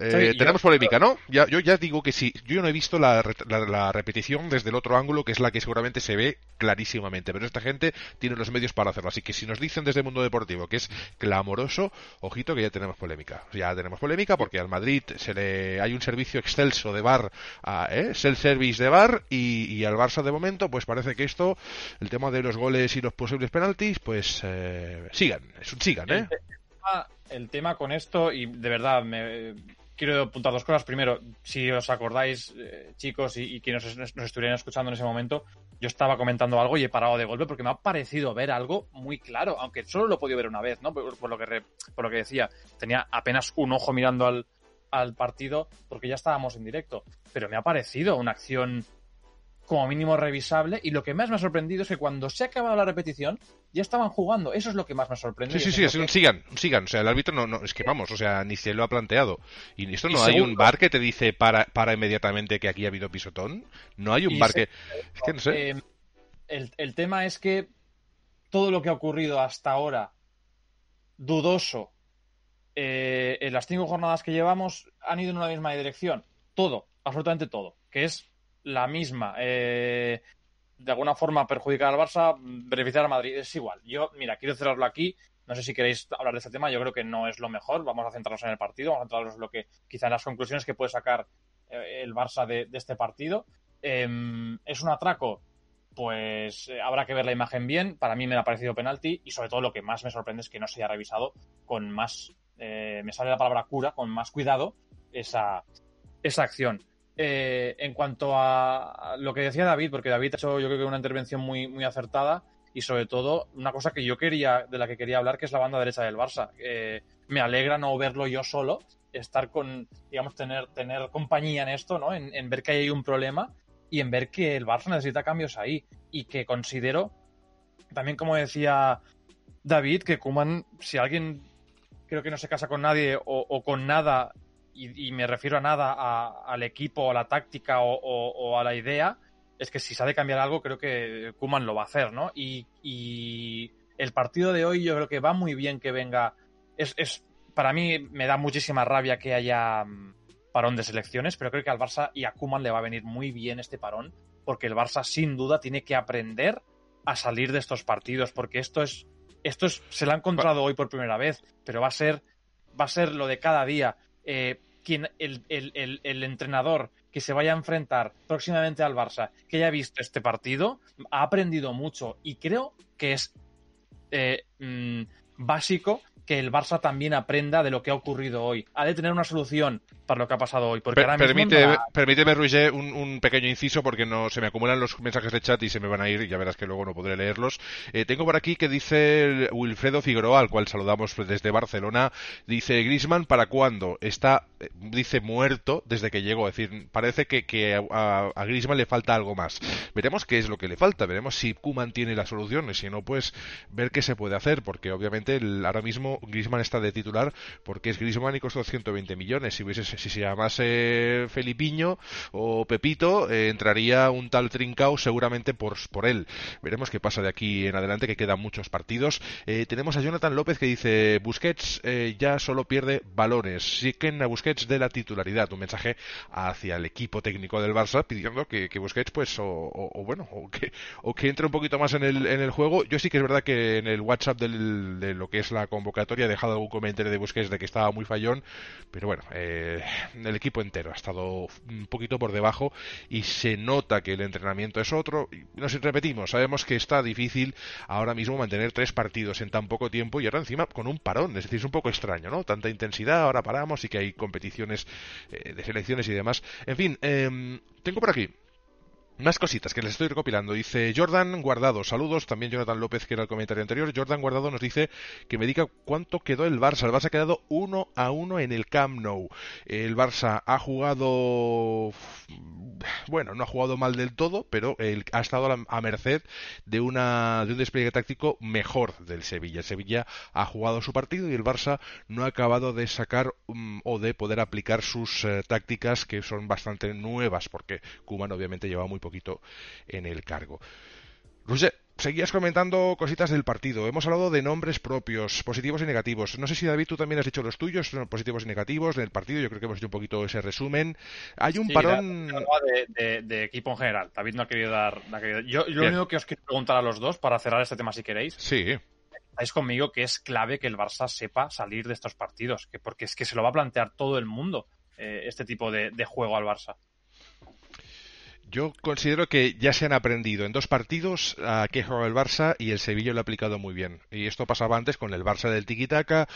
Eh, tenemos polémica, ¿no? Ya, yo ya digo que sí. Yo no he visto la, la, repetición desde el otro ángulo, que es la que seguramente se ve clarísimamente. Pero esta gente tiene los medios para hacerlo. Así que si nos dicen desde el mundo deportivo que es clamoroso, ojito que ya tenemos polémica. Ya tenemos polémica porque al Madrid se le hay un servicio excelso de bar, ¿eh? self-service de bar, y, al Barça de momento, pues parece que esto, el tema de los goles y los posibles penaltis, pues eh, sigan, sigan, ¿eh? el tema con esto, y de verdad, me, quiero apuntar dos cosas. Primero, si os acordáis, eh, chicos, y, quienes nos, estuvieran escuchando en ese momento, yo estaba comentando algo y he parado de golpe porque me ha parecido ver algo muy claro, aunque solo lo he podido ver una vez, ¿no? Por, lo, que por lo que decía, tenía apenas un ojo mirando al, al partido porque ya estábamos en directo, pero me ha parecido una acción como mínimo revisable. Y lo que más me ha sorprendido es que cuando se ha acabado la repetición, ya estaban jugando. Eso es lo que más me ha sorprendido. Sí, sí, sí, es un sigan, sigan. O sea, el árbitro no, no, es que vamos, o sea, ni se lo ha planteado. Y esto no hay un bar que te dice para, para inmediatamente que aquí ha habido pisotón. No hay un bar que. Es que no sé. Eh, el, el tema es que todo lo que ha ocurrido hasta ahora, dudoso, eh, en las cinco jornadas que llevamos, han ido en una misma dirección. Todo, absolutamente todo. Que es la misma. Eh, de alguna forma perjudicar al Barça, beneficiar al Madrid. Es igual. Yo, mira, quiero cerrarlo aquí. No sé si queréis hablar de este tema. Yo creo que no es lo mejor. Vamos a centrarnos en el partido. Vamos a centrarnos en lo que, quizá en las conclusiones que puede sacar eh, el Barça de, este partido. Em, ¿Es un atraco? Pues eh, habrá que ver la imagen bien. Para mí me ha parecido penalti. Y sobre todo lo que más me sorprende es que no se haya revisado con más. me sale la palabra cura, con más cuidado esa, esa acción. Eh, en cuanto a lo que decía David, porque David ha hecho yo creo que una intervención muy, muy acertada y sobre todo una cosa que yo quería, de la que quería hablar, que es la banda derecha del Barça. Eh, me alegra no verlo yo solo, estar con, digamos, tener, tener compañía en esto, ¿no? En, ver que hay un problema y en ver que el Barça necesita cambios ahí y que considero, también como decía David, que Kuman, si alguien creo que no se casa con nadie o, con nada, y, me refiero a nada al equipo, a la táctica o, a la idea, es que si sabe cambiar algo, creo que Kuman lo va a hacer, ¿no? Y, y, el partido de hoy yo creo que va muy bien que venga. Es, es, para mí me da muchísima rabia que haya mm, parón de selecciones, pero creo que al Barça y a Kuman le va a venir muy bien este parón, porque el Barça sin duda tiene que aprender a salir de estos partidos, porque esto es, esto es, se lo ha encontrado hoy por primera vez, pero va a ser, va a ser lo de cada día. Eh, quien, el, el, el, entrenador que se vaya a enfrentar próximamente al Barça, que haya visto este partido, ha aprendido mucho y creo que es eh, mm, básico que el Barça también aprenda de lo que ha ocurrido hoy. Ha de tener una solución para lo que ha pasado hoy. Porque Permíteme, Roger, un, pequeño inciso porque no se me acumulan los mensajes de chat y se me van a ir. Ya verás que luego no podré leerlos. Eh, tengo por aquí que dice Wilfredo Figueroa, al cual saludamos desde Barcelona. Dice Grisman, ¿para cuándo? Está, eh, dice, muerto desde que llegó. Es decir, parece que, a, a, Grisman le falta algo más. Veremos qué es lo que le falta. Veremos si Kuman tiene la solución y si no, pues ver qué se puede hacer. Porque obviamente ahora mismo Grisman está de titular porque es Grisman y costó 120 millones. Si, hubiese, si se llamase Felipiño o Pepito, eh, entraría un tal Trincao seguramente por, por él. Veremos qué pasa de aquí en adelante, que quedan muchos partidos. Eh, tenemos a Jonathan López que dice, Busquets eh, ya solo pierde balones. Siguen a Busquets de la titularidad. Un mensaje hacia el equipo técnico del Barça pidiendo que, Busquets, pues, o, bueno, o que, o que entre un poquito más en el, en el juego. Yo sí que es verdad que en el WhatsApp de lo que es la convocatoria he dejado algún comentario de Busquets de que estaba muy fallón, pero bueno, eh, el equipo entero ha estado un poquito por debajo y se nota que el entrenamiento es otro. Nos repetimos, sabemos que está difícil ahora mismo mantener tres partidos en tan poco tiempo y ahora encima con un parón, es decir, es un poco extraño, ¿no? Tanta intensidad, ahora paramos y que hay competiciones eh, de selecciones y demás. En fin, em, tengo por aquí más cositas que les estoy recopilando. Dice Jordan Guardado, saludos. También Jonathan López, que era el comentario anterior. Jordan Guardado nos dice que me diga cuánto quedó el Barça. El Barça ha quedado uno a uno en el Camp Nou. El Barça ha jugado, bueno, no ha jugado mal del todo, pero ha estado a, merced de, una, de un despliegue táctico mejor del Sevilla. Sevilla ha jugado su partido y el Barça no ha acabado de sacar mm, o de poder aplicar sus eh, tácticas que son bastante nuevas, porque Kuman obviamente lleva muy poco poquito en el cargo. Roger, seguías comentando cositas del partido. Hemos hablado de nombres propios, positivos y negativos. No sé si David tú también has dicho los tuyos, positivos y negativos del partido. Yo creo que hemos hecho un poquito ese resumen. Hay un parón. de, equipo en general. David no ha querido dar. Yo lo único que os quiero preguntar a los dos para cerrar este tema, si queréis. Sí. Estáis conmigo que es clave que el Barça sepa salir de estos partidos, que porque es que se lo va a plantear todo el mundo eh, este tipo de juego al Barça. Yo considero que ya se han aprendido en dos partidos a qué juega el Barça y el Sevilla lo ha aplicado muy bien. Y esto pasaba antes con el Barça del tiki-taka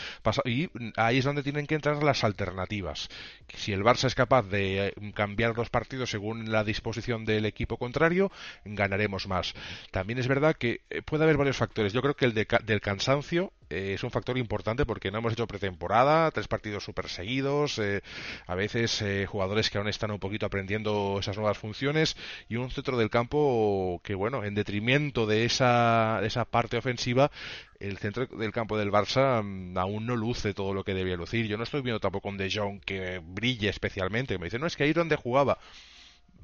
y ahí es donde tienen que entrar las alternativas. Si el Barça es capaz de eh, cambiar los partidos según la disposición del equipo contrario, ganaremos más. También es verdad que eh, puede haber varios factores. Yo creo que el del cansancio eh, es un factor importante porque no hemos hecho pretemporada, tres partidos súper seguidos, eh, a veces eh, jugadores que aún están un poquito aprendiendo esas nuevas funciones y un centro del campo que, bueno, en detrimento de esa, esa parte ofensiva, el centro del campo del Barça mm, aún no luce todo lo que debía lucir. Yo no estoy viendo tampoco un De Jong que brille especialmente. Me dicen, no, es que ahí donde jugaba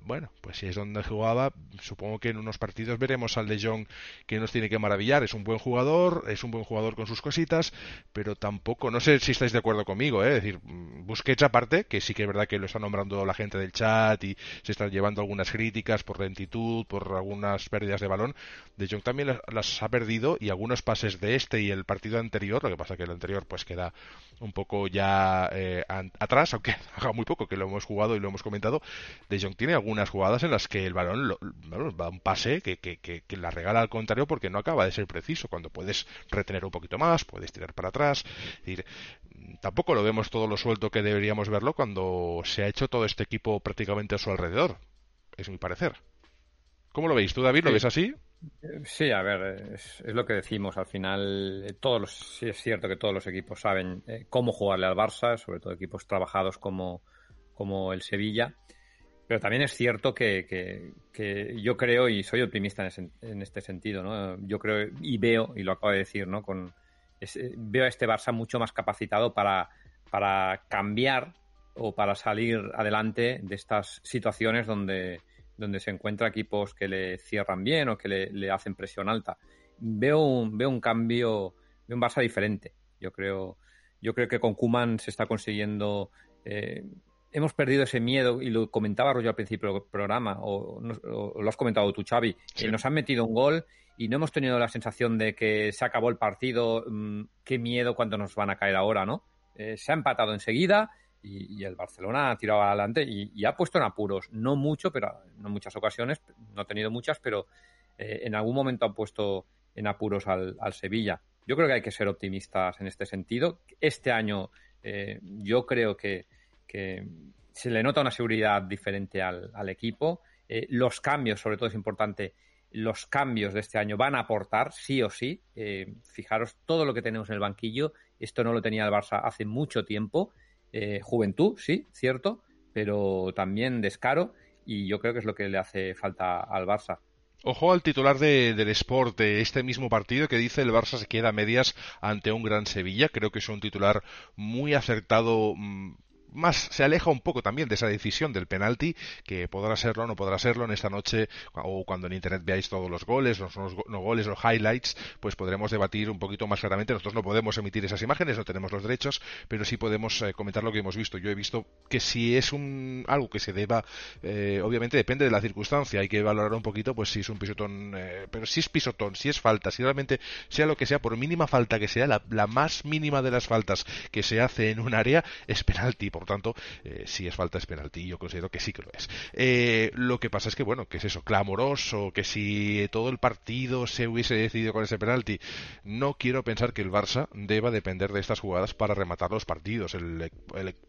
bueno, pues si es donde jugaba, supongo que en unos partidos veremos al de Jong que nos tiene que maravillar. Es un buen jugador, es un buen jugador con sus cositas, pero tampoco, no sé si estáis de acuerdo conmigo, ¿eh? es decir, Busquets aparte, que sí que es verdad que lo está nombrando la gente del chat y se están llevando algunas críticas por lentitud, por algunas pérdidas de balón. De Jong también las ha perdido y algunos pases de este y el partido anterior, lo que pasa que el anterior pues queda un poco ya eh, atrás, aunque haga muy poco que lo hemos jugado y lo hemos comentado. De Jong tiene algún unas jugadas en las que el balón lo, va un pase que, que, la regala al contrario porque no acaba de ser preciso. Cuando puedes retener un poquito más, puedes tirar para atrás. tampoco lo vemos todo lo suelto que deberíamos verlo cuando se ha hecho todo este equipo prácticamente a su alrededor. Es mi parecer. ¿Cómo lo veis? ¿Tú, David, lo ves así? Sí, a ver, es, lo que decimos. Al final, eh, todos los, sí es cierto que todos los equipos saben eh, cómo jugarle al Barça, sobre todo equipos trabajados como, como el Sevilla. Pero también es cierto que, yo creo, y soy optimista en, este sentido, ¿no? Yo creo y veo, y lo acabo de decir, ¿no? Con, veo a este Barça mucho más capacitado para, para cambiar o para salir adelante de estas situaciones donde, donde se encuentra equipos que le cierran bien o que le, hacen presión alta. Veo un, veo un cambio, veo un Barça diferente. Yo creo, yo creo que con Kuman se está consiguiendo. Eh, hemos perdido ese miedo, y lo comentaba Rollo al principio del programa, o, lo has comentado tú, Xavi, que nos han metido un gol y no hemos tenido la sensación de que se acabó el partido, mm, qué miedo cuando nos van a caer ahora, ¿no? Eh, se ha empatado enseguida y, el Barcelona ha tirado adelante y, ha puesto en apuros, no mucho, pero no muchas ocasiones, no ha tenido muchas, pero eh, en algún momento ha puesto en apuros al, Sevilla. Yo creo que hay que ser optimistas en este sentido. Este año eh, yo creo que, se le nota una seguridad diferente al, equipo. los cambios, sobre todo es importante, los cambios de este año van a aportar, sí o sí. fijaros todo lo que tenemos en el banquillo esto no lo tenía el Barça hace mucho tiempo. Eh, juventud, sí, cierto, pero también descaro y yo creo que es lo que le hace falta al Barça. Ojo al titular de, del Sport de este mismo partido que dice el Barça se queda a medias ante un gran Sevilla. Creo que es un titular muy acertado mm, más se aleja un poco también de esa decisión del penalti, que podrá serlo o no podrá serlo en esta noche, o cuando en internet veáis todos los goles, los, goles, los highlights, pues podremos debatir un poquito más claramente. Nosotros no podemos emitir esas imágenes, no tenemos los derechos, pero sí podemos eh, comentar lo que hemos visto. Yo he visto que si es un algo que se deba, eh, obviamente depende de la circunstancia, hay que valorar un poquito, pues si es un pisotón, eh, pero si es pisotón, si es falta, si realmente sea lo que sea, por mínima falta que sea, la, la más mínima de las faltas que se hace en un área es penalti tanto, eh, si es falta es penalti, yo considero que sí que lo es. Eh, lo que pasa es que, bueno, que es eso, clamoroso, que si todo el partido se hubiese decidido con ese penalti, no quiero pensar que el Barça deba depender de estas jugadas para rematar los partidos. El,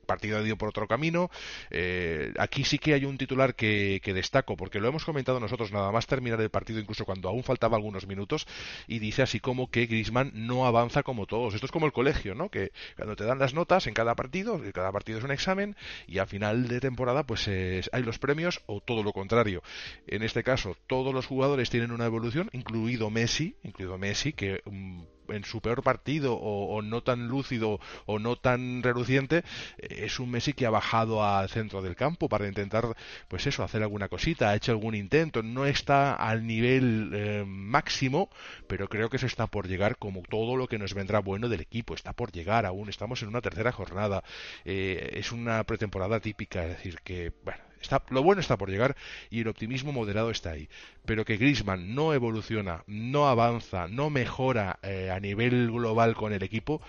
partido ha ido por otro camino. Eh, aquí sí que hay un titular que, destaco, porque lo hemos comentado nosotros nada más terminar el partido, incluso cuando aún faltaba algunos minutos, y dice así como que Grisman no avanza como todos. Esto es como el colegio, ¿no? Que cuando te dan las notas en cada partido, cada partido un examen y a final de temporada pues hay los premios o todo lo contrario. En este caso, todos los jugadores tienen una evolución, incluido Messi, incluido Messi, que mm, en su peor partido o, no tan lúcido o no tan reluciente es un Messi que ha bajado al centro del campo para intentar pues eso hacer alguna cosita ha hecho algún intento no está al nivel eh, máximo pero creo que se está por llegar como todo lo que nos vendrá bueno del equipo está por llegar aún estamos en una tercera jornada eh, es una pretemporada típica es decir que bueno lo bueno está por llegar y el optimismo moderado está ahí. Pero que Grisman no evoluciona, no avanza, no mejora eh, a nivel global con el equipo,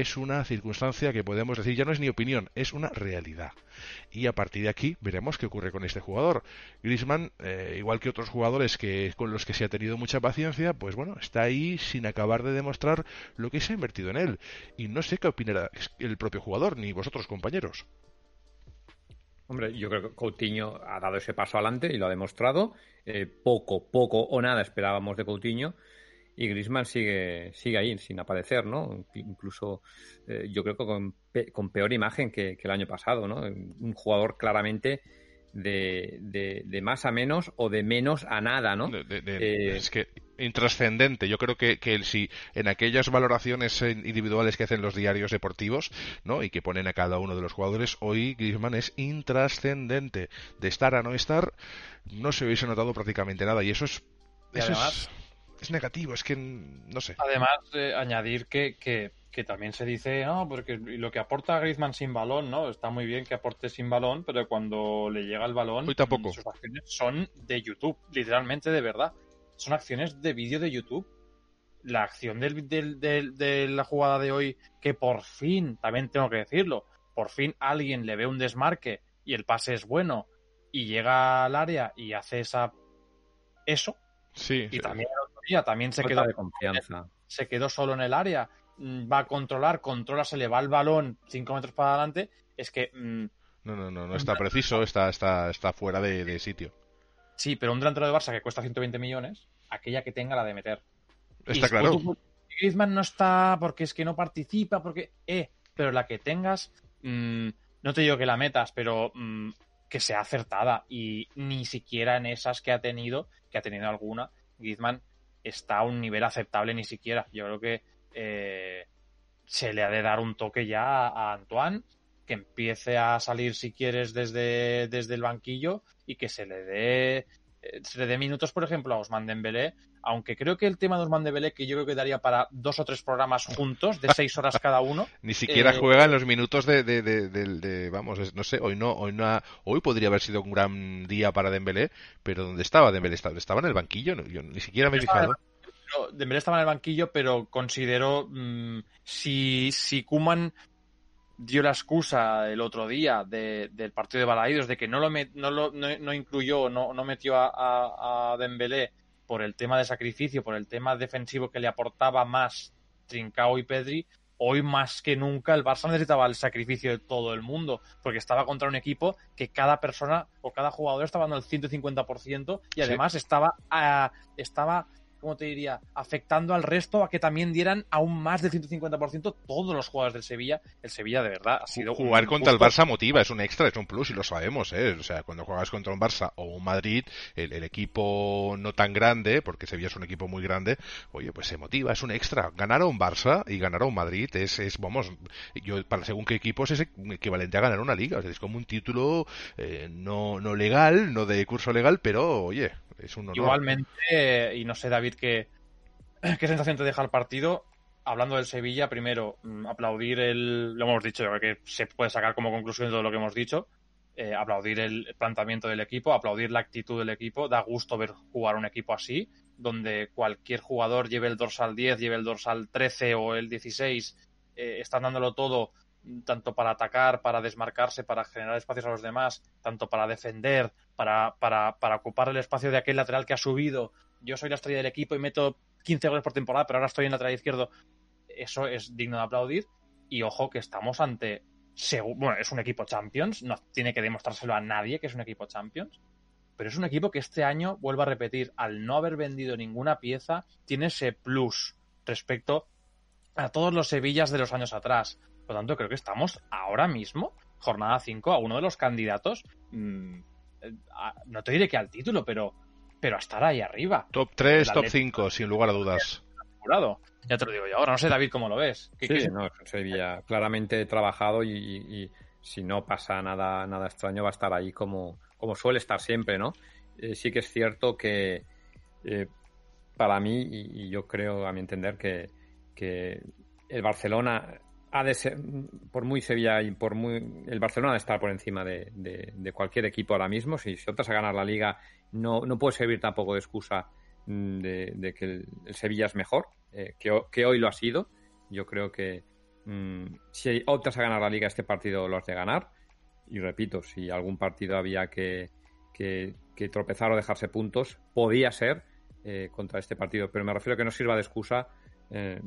es una circunstancia que podemos decir, ya no es ni opinión, es una realidad. Y a partir de aquí veremos qué ocurre con este jugador. Grisman, eh, igual que otros jugadores que, con los que se ha tenido mucha paciencia, pues bueno, está ahí sin acabar de demostrar lo que se ha invertido en él. Y no sé qué opinará el propio jugador, ni vosotros compañeros. Hombre, yo creo que Coutinho ha dado ese paso adelante y lo ha demostrado. Eh, poco, poco o nada esperábamos de Coutinho. Y Griezmann sigue, sigue ahí, sin aparecer, ¿no? Incluso eh, yo creo que con, con peor imagen que, el año pasado, ¿no? Un jugador claramente de, de, más a menos o de menos a nada, ¿no? Eh, es que intrascendente. Yo creo que, que si en aquellas valoraciones individuales que hacen los diarios deportivos, ¿no? Y que ponen a cada uno de los jugadores, hoy Griezmann es intrascendente. De estar a no estar, no se hubiese notado prácticamente nada. Y eso es, eso es, negativo, es que no sé. Además, eh, añadir que, que, también se dice, no, porque lo que aporta Griezmann sin balón, ¿no? Está muy bien que aporte sin balón, pero cuando le llega el balón, hoy tampoco. sus acciones son de YouTube, literalmente de verdad son acciones de vídeo de YouTube. La acción del, de la jugada de hoy, que por fin, también tengo que decirlo, por fin alguien le ve un desmarque y el pase es bueno y llega al área y hace esa eso. Sí. Y también el otro día también se quedó de confianza. Se quedó solo en el área, mm, va a controlar, controla, se le va el balón cinco metros para adelante. Es que mm, no, no, no, no está preciso, está, está, está fuera de sitio. Sí, pero un delantero de Barça que cuesta 120 millones, aquella que tenga la de meter. Está claro. Griezmann no está porque es que no participa, porque... Eh, pero la que tengas, mm, no te digo que la metas, pero mm, que sea acertada y ni siquiera en esas que ha tenido, que ha tenido alguna, Griezmann está a un nivel aceptable ni siquiera. Yo creo que eh, se le ha de dar un toque ya a Antoine, que empiece a salir si quieres desde, desde el banquillo y que se le dé eh, se le dé minutos, por ejemplo, a Osman Dembélé, aunque creo que el tema de Osman Dembélé, que yo creo que daría para dos o tres programas juntos, de seis horas cada uno. Ni siquiera eh, juega en los minutos de, de, de, vamos, no sé, hoy no, hoy no, hoy podría haber sido un gran día para Dembélé, pero ¿dónde estaba Dembélé? Estaba en el banquillo, yo ni siquiera me he fijado. Dembélé estaba en el banquillo, pero considero mm, si, si Kuman dio la excusa el otro día del partido de Balaídos de que no lo, no, lo no, incluyó, no, no metió a, a, Dembélé por el tema de sacrificio, por el tema defensivo que le aportaba más Trincao y Pedri, hoy más que nunca el Barça necesitaba el sacrificio de todo el mundo, porque estaba contra un equipo que cada persona o cada jugador estaba dando el 150% y además estaba, ah, estaba ¿cómo te diría? Afectando al resto a que también dieran aún más del 150% todos los jugadores del Sevilla. El Sevilla, de verdad, ha sido. Jugar contra el Barça motiva, es un extra, es un plus y lo sabemos, ¿eh? O sea, cuando juegas contra un Barça o un Madrid, el, equipo no tan grande, porque Sevilla es un equipo muy grande, oye, pues se motiva, es un extra. Ganar a un Barça y ganar a un Madrid es, es vamos, yo, para según qué equipos es equivalente a ganar una liga. O sea, es como un título eh, no, no legal, no de curso legal, pero oye, Igualmente, y no sé, David, qué, qué sensación te deja el partido. Hablando del Sevilla, primero, mm, aplaudir el. Lo hemos dicho, creo que se puede sacar como conclusión todo lo que hemos dicho. Eh, aplaudir el planteamiento del equipo, aplaudir la actitud del equipo. Da gusto ver jugar un equipo así, donde cualquier jugador lleve el dorsal 10, lleve el dorsal 13 o el 16, eh, están dándolo todo tanto para atacar, para desmarcarse, para generar espacios a los demás, tanto para defender, para, para, para ocupar el espacio de aquel lateral que ha subido. Yo soy la estrella del equipo y meto 15 goles por temporada, pero ahora estoy en lateral izquierdo. Eso es digno de aplaudir. Y ojo que estamos ante. Bueno, es un equipo Champions, no tiene que demostrárselo a nadie que es un equipo Champions. Pero es un equipo que este año, vuelvo a repetir, al no haber vendido ninguna pieza, tiene ese plus respecto a todos los Sevillas de los años atrás. Por lo tanto, creo que estamos ahora mismo, jornada 5, a uno de los candidatos, mm, no te diré que al título, pero, pero a estar ahí arriba. Top 3, top 5, sin lugar a dudas. Ya te lo digo yo ahora. No sé, David, cómo lo ves. sí, no, sería claramente trabajado y, si no pasa nada, nada extraño va a estar ahí como, como suele estar siempre, ¿no? Eh, sí que es cierto que eh, para mí, y, yo creo, a mi entender, que, que el Barcelona ha de ser, por muy Sevilla y por muy. El Barcelona de estar por encima de, de, cualquier equipo ahora mismo. Si, si optas a ganar la liga, no, no puede servir tampoco de excusa mm, de, que el, Sevilla es mejor, eh, que, que, hoy lo ha sido. Yo creo que mm, si optas a ganar la liga, este partido lo has de ganar. Y repito, si algún partido había que, que, tropezar o dejarse puntos, podía ser eh, contra este partido. Pero me refiero a que no sirva de excusa. Eh,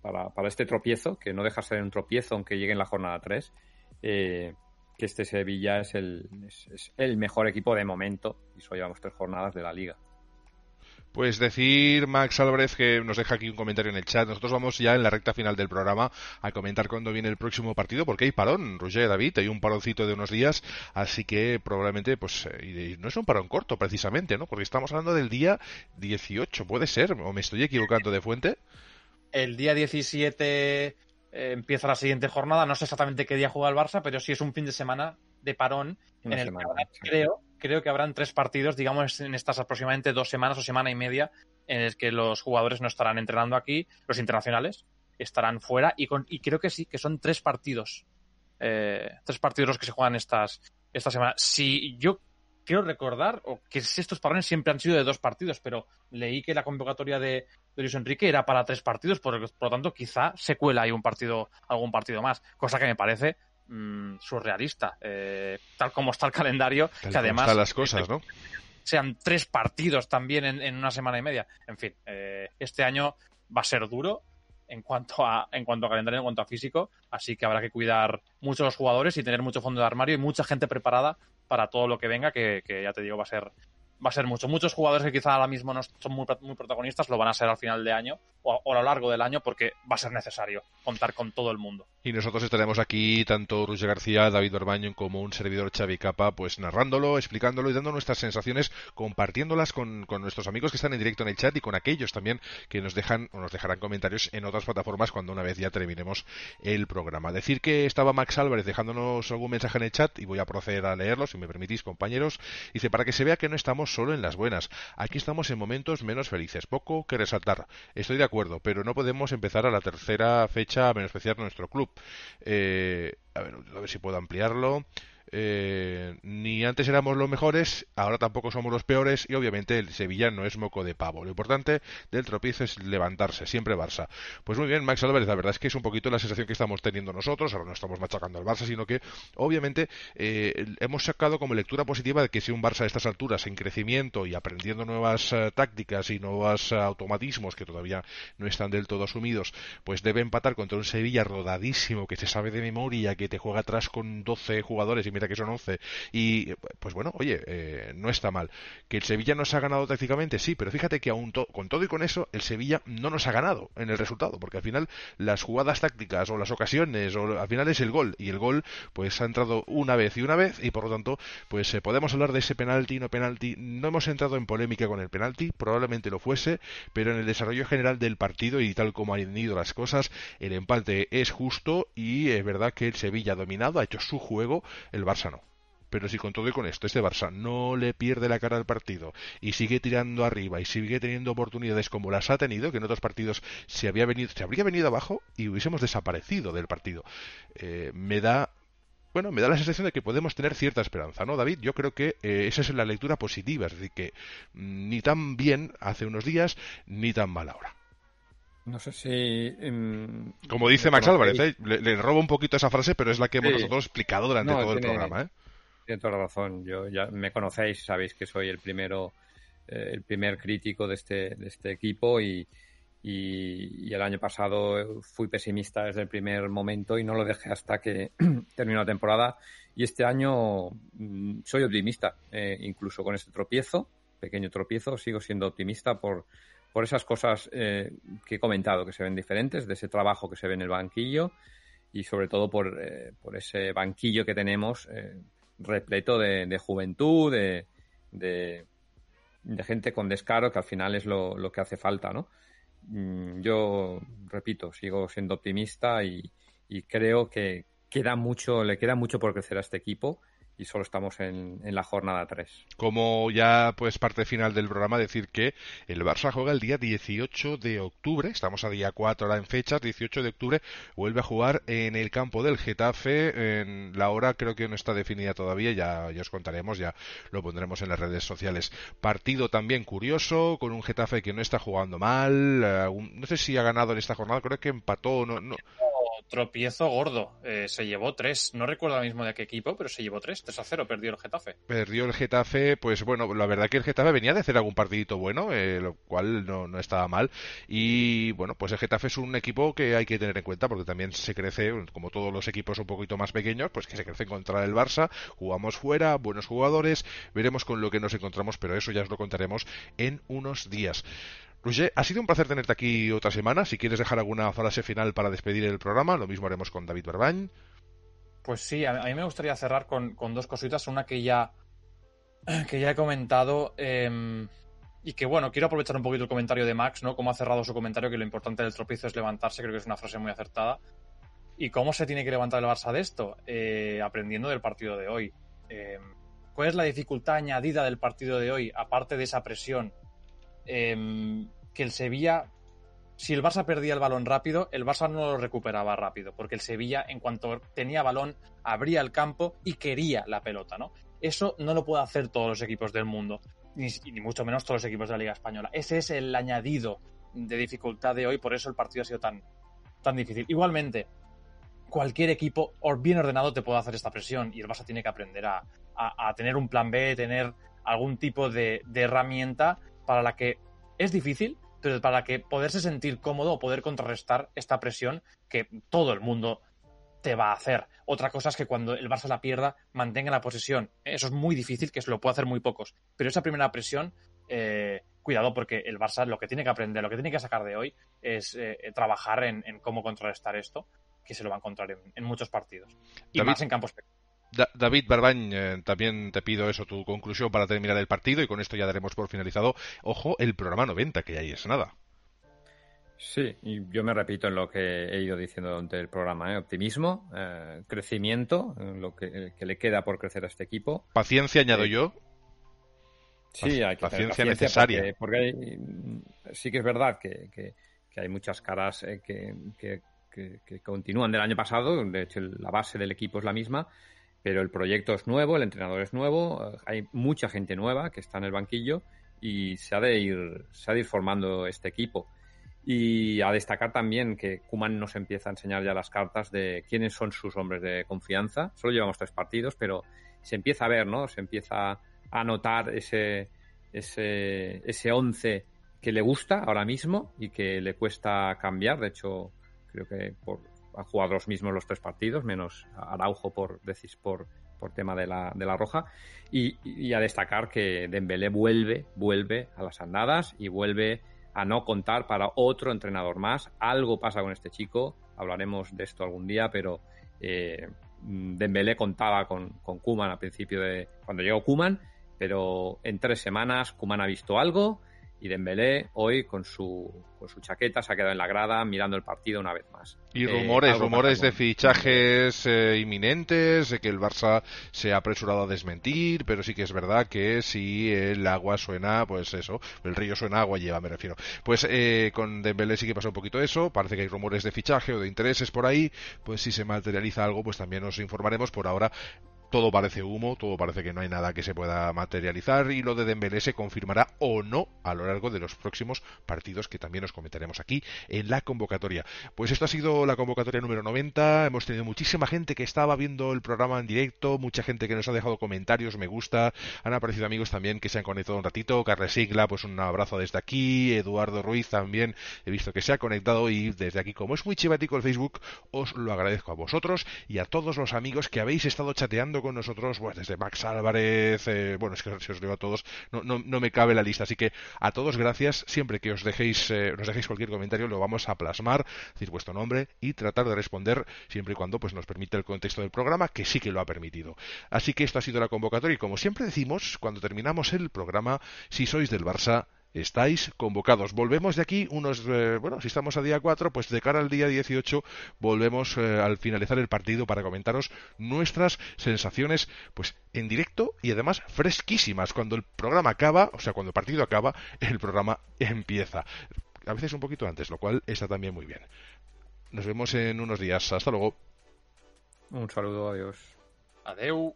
para, para este tropiezo, que no deja ser un tropiezo aunque llegue en la jornada 3, eh, que este Sevilla es el, es, el mejor equipo de momento y solo llevamos tres jornadas de la liga. Pues decir, Max Álvarez, que nos deja aquí un comentario en el chat. Nosotros vamos ya en la recta final del programa a comentar cuándo viene el próximo partido, porque hay parón, Roger David, hay un paroncito de unos días, así que probablemente, pues, eh, no es un parón corto precisamente, ¿no? Porque estamos hablando del día 18, ¿puede ser? ¿O me estoy equivocando de fuente? El día 17 eh, empieza la siguiente jornada. No sé exactamente qué día juega el Barça, pero sí es un fin de semana de parón en el que creo, creo que habrán tres partidos, digamos, en estas aproximadamente dos semanas o semana y media, en el que los jugadores no estarán entrenando aquí, los internacionales estarán fuera y, con, y creo que sí, que son tres partidos. Eh, tres partidos los que se juegan estas, esta semana. Si yo quiero recordar, o que estos parones siempre han sido de dos partidos, pero leí que la convocatoria de, Luis Enrique era para tres partidos, por, lo tanto quizá se cuela ahí un partido, algún partido más, cosa que me parece mm, surrealista, eh, tal como está el calendario, que además... las cosas, ¿no? Sean tres partidos también en, una semana y media. En fin, eh, este año va a ser duro, en cuanto a en cuanto a calendario, en cuanto a físico, así que habrá que cuidar mucho a los jugadores y tener mucho fondo de armario y mucha gente preparada para todo lo que venga, que, ya te digo, va a ser va a ser mucho. Muchos jugadores que quizá ahora mismo no son muy, muy, protagonistas lo van a ser al final de año o, a lo largo del año porque va a ser necesario contar con todo el mundo. Y nosotros estaremos aquí, tanto Roger García, David Barbaño como un servidor Xavi Capa, pues narrándolo, explicándolo y dando nuestras sensaciones, compartiéndolas con, con, nuestros amigos que están en directo en el chat y con aquellos también que nos dejan o nos dejarán comentarios en otras plataformas cuando una vez ya terminemos el programa. Decir que estaba Max Álvarez dejándonos algún mensaje en el chat y voy a proceder a leerlo, si me permitís, compañeros. Dice, para que se vea que no estamos solo en las buenas, aquí estamos en momentos menos felices. Poco que resaltar. Estoy de acuerdo, pero no podemos empezar a la tercera fecha a menospreciar nuestro club. Eh, a ver, a ver si puedo ampliarlo. Eh, ni antes éramos los mejores, ahora tampoco somos los peores y obviamente el Sevilla no es moco de pavo. Lo importante del tropiezo es levantarse, siempre Barça. Pues muy bien, Max Álvarez, la verdad es que es un poquito la sensación que estamos teniendo nosotros, ahora no estamos machacando al Barça, sino que obviamente eh, hemos sacado como lectura positiva de que si un Barça a estas alturas en crecimiento y aprendiendo nuevas eh, tácticas y nuevos automatismos que todavía no están del todo asumidos, pues debe empatar contra un Sevilla rodadísimo que se sabe de memoria, que te juega atrás con 12 jugadores y que son 11. Y pues bueno, oye, eh, no está mal. Que el Sevilla nos ha ganado tácticamente, sí, pero fíjate que aún con todo y con eso, el Sevilla no nos ha ganado en el resultado, porque al final las jugadas tácticas o las ocasiones, o al final es el gol, y el gol pues ha entrado una vez y una vez, y por lo tanto, pues eh, podemos hablar de ese penalti, no penalti. No hemos entrado en polémica con el penalti, probablemente lo fuese, pero en el desarrollo general del partido y tal como han ido las cosas, el empate es justo y es verdad que el Sevilla ha dominado, ha hecho su juego, el Barça no. Pero si con todo y con esto este Barça no le pierde la cara al partido y sigue tirando arriba y sigue teniendo oportunidades como las ha tenido, que en otros partidos se había venido, se habría venido abajo y hubiésemos desaparecido del partido, eh, me da bueno, me da la sensación de que podemos tener cierta esperanza, ¿no, David? Yo creo que eh, esa es la lectura positiva, es decir, que mm, ni tan bien hace unos días, ni tan mal ahora. No sé si. Em, Como dice Max Álvarez, ¿eh? le, robo un poquito esa frase, pero es la que hemos nosotros explicado durante todo el programa. ¿eh? Tiene toda la razón. Yo ya me conocéis, sabéis que soy el primero, eh, el primer crítico de este, de este equipo y, y, el año pasado fui pesimista desde el primer momento y no lo dejé hasta que terminó la temporada. Y este año mm, soy optimista, eh, incluso con este tropiezo, pequeño tropiezo, sigo siendo optimista por por esas cosas eh, que he comentado, que se ven diferentes, de ese trabajo que se ve en el banquillo y sobre todo por, eh, por ese banquillo que tenemos eh, repleto de, juventud, de, de, gente con descaro, que al final es lo, lo que hace falta, ¿no? Mm, yo, repito, sigo siendo optimista y, y creo que queda mucho, le queda mucho por crecer a este equipo y solo estamos en, la jornada 3. Como ya pues parte final del programa, decir que el Barça juega el día 18 de octubre, estamos a día 4 ahora en fechas, 18 de octubre vuelve a jugar en el campo del Getafe, en la hora creo que no está definida todavía, ya, ya os contaremos, ya lo pondremos en las redes sociales. Partido también curioso, con un Getafe que no está jugando mal, eh, no sé si ha ganado en esta jornada, creo que empató, no, no tropiezo gordo. Eh, se llevó tres. No recuerdo ahora mismo de qué equipo, pero se llevó tres. 3 a 0. Perdió el Getafe. Perdió el Getafe. Pues bueno, la verdad que el Getafe venía de hacer algún partidito bueno, eh, lo cual no, no, estaba mal. Y bueno, pues el Getafe es un equipo que hay que tener en cuenta porque también se crece, como todos los equipos un poquito más pequeños, pues que se crece contra el Barça. Jugamos fuera, buenos jugadores. Veremos con lo que nos encontramos, pero eso ya os lo contaremos en unos días. Roger, ha sido un placer tenerte aquí otra semana. Si quieres dejar alguna frase final para despedir el programa, lo mismo haremos con David Barbañ. Pues sí, a mí me gustaría cerrar con, dos cositas. Una que ya, que ya he comentado. Em, y que bueno, quiero aprovechar un poquito el comentario de Max, ¿no? Cómo ha cerrado su comentario, que lo importante del tropiezo es levantarse, creo que es una frase muy acertada. ¿Y cómo se tiene que levantar el Barça de esto? Eh, aprendiendo del partido de hoy. Em, ¿Cuál es la dificultad añadida del partido de hoy, aparte de esa presión? Em, que el Sevilla, si el Barça perdía el balón rápido, el Barça no lo recuperaba rápido, porque el Sevilla, en cuanto tenía balón, abría el campo y quería la pelota, ¿no? Eso no lo puede hacer todos los equipos del mundo, ni, mucho menos todos los equipos de la Liga Española. Ese es el añadido de dificultad de hoy, por eso el partido ha sido tan, tan difícil. Igualmente, cualquier equipo bien ordenado te puede hacer esta presión y el Barça tiene que aprender a, tener un plan B, tener algún tipo de, herramienta para la que es difícil, pero para que poderse sentir cómodo o poder contrarrestar esta presión que todo el mundo te va a hacer. Otra cosa es que cuando el Barça la pierda, mantenga la posesión. Eso es muy difícil, que se lo puede hacer muy pocos. Pero esa primera presión eh, cuidado porque el Barça lo que tiene que aprender, lo que tiene que sacar de hoy es eh, trabajar en, cómo contrarrestar esto, que se lo va a encontrar en, muchos partidos. Y más en campos pequeños. David Barbañ, eh, también te pido eso, tu conclusión para terminar el partido y con esto ya daremos por finalizado. Ojo, el programa 90, que ahí es nada. Sí, y yo me repito en lo que he ido diciendo durante el programa. ¿eh? Optimismo, eh, crecimiento, lo que, le queda por crecer a este equipo. Paciencia, añado yo. Sí, hay que paciencia, necesaria. Porque, sí que es verdad que, hay muchas caras que, que, continúan del año pasado. De hecho, la base del equipo es la misma pero el proyecto es nuevo, el entrenador es nuevo, hay mucha gente nueva que está en el banquillo y se ha de ir, se ha de ir formando este equipo. Y a destacar también que Kuman nos empieza a enseñar ya las cartas de quiénes son sus hombres de confianza. Solo llevamos tres partidos, pero se empieza a ver, ¿no? Se empieza a notar ese, ese, ese once que le gusta ahora mismo y que le cuesta cambiar. De hecho, creo que por, ha jugado los mismos los tres partidos, menos Araujo por, decís, por, por tema de la, de la roja. Y, a destacar que Dembélé vuelve, vuelve a las andadas y vuelve a no contar para otro entrenador más. Algo pasa con este chico, hablaremos de esto algún día, pero eh, Dembélé contaba con, con Kuman al principio de cuando llegó Kuman, pero en tres semanas Kuman ha visto algo y Dembélé hoy con su, con su chaqueta se ha quedado en la grada mirando el partido una vez más. Y eh, rumores, rumores de fichajes eh, inminentes, de que el Barça se ha apresurado a desmentir, pero sí que es verdad que si el agua suena, pues eso, el río suena agua lleva, me refiero. Pues eh, con Dembélé sí que pasa un poquito eso, parece que hay rumores de fichaje o de intereses por ahí, pues si se materializa algo, pues también nos informaremos. Por ahora todo parece humo, todo parece que no hay nada que se pueda materializar y lo de Dembélé se confirmará o no a lo largo de los próximos partidos que también os comentaremos aquí en la convocatoria. Pues esto ha sido la convocatoria número 90, hemos tenido muchísima gente que estaba viendo el programa en directo, mucha gente que nos ha dejado comentarios, me gusta, han aparecido amigos también que se han conectado un ratito, Carles Sigla, pues un abrazo desde aquí, Eduardo Ruiz también, he visto que se ha conectado y desde aquí, como es muy chivático el Facebook, os lo agradezco a vosotros y a todos los amigos que habéis estado chateando con nosotros, pues desde Max Álvarez, eh, bueno, es que si os leo a todos, no, no, no, me cabe la lista, así que a todos gracias, siempre que os dejéis, eh, nos dejéis cualquier comentario lo vamos a plasmar, decir vuestro nombre y tratar de responder siempre y cuando pues nos permite el contexto del programa, que sí que lo ha permitido. Así que esto ha sido la convocatoria y como siempre decimos, cuando terminamos el programa, si sois del Barça, estáis convocados. Volvemos de aquí unos, eh, bueno, si estamos a día 4, pues de cara al día 18 volvemos eh, al finalizar el partido para comentaros nuestras sensaciones, pues en directo y además fresquísimas. Cuando el programa acaba, o sea, cuando el partido acaba, el programa empieza. A veces un poquito antes, lo cual está también muy bien. Nos vemos en unos días. Hasta luego. Un saludo, adiós. Adeu.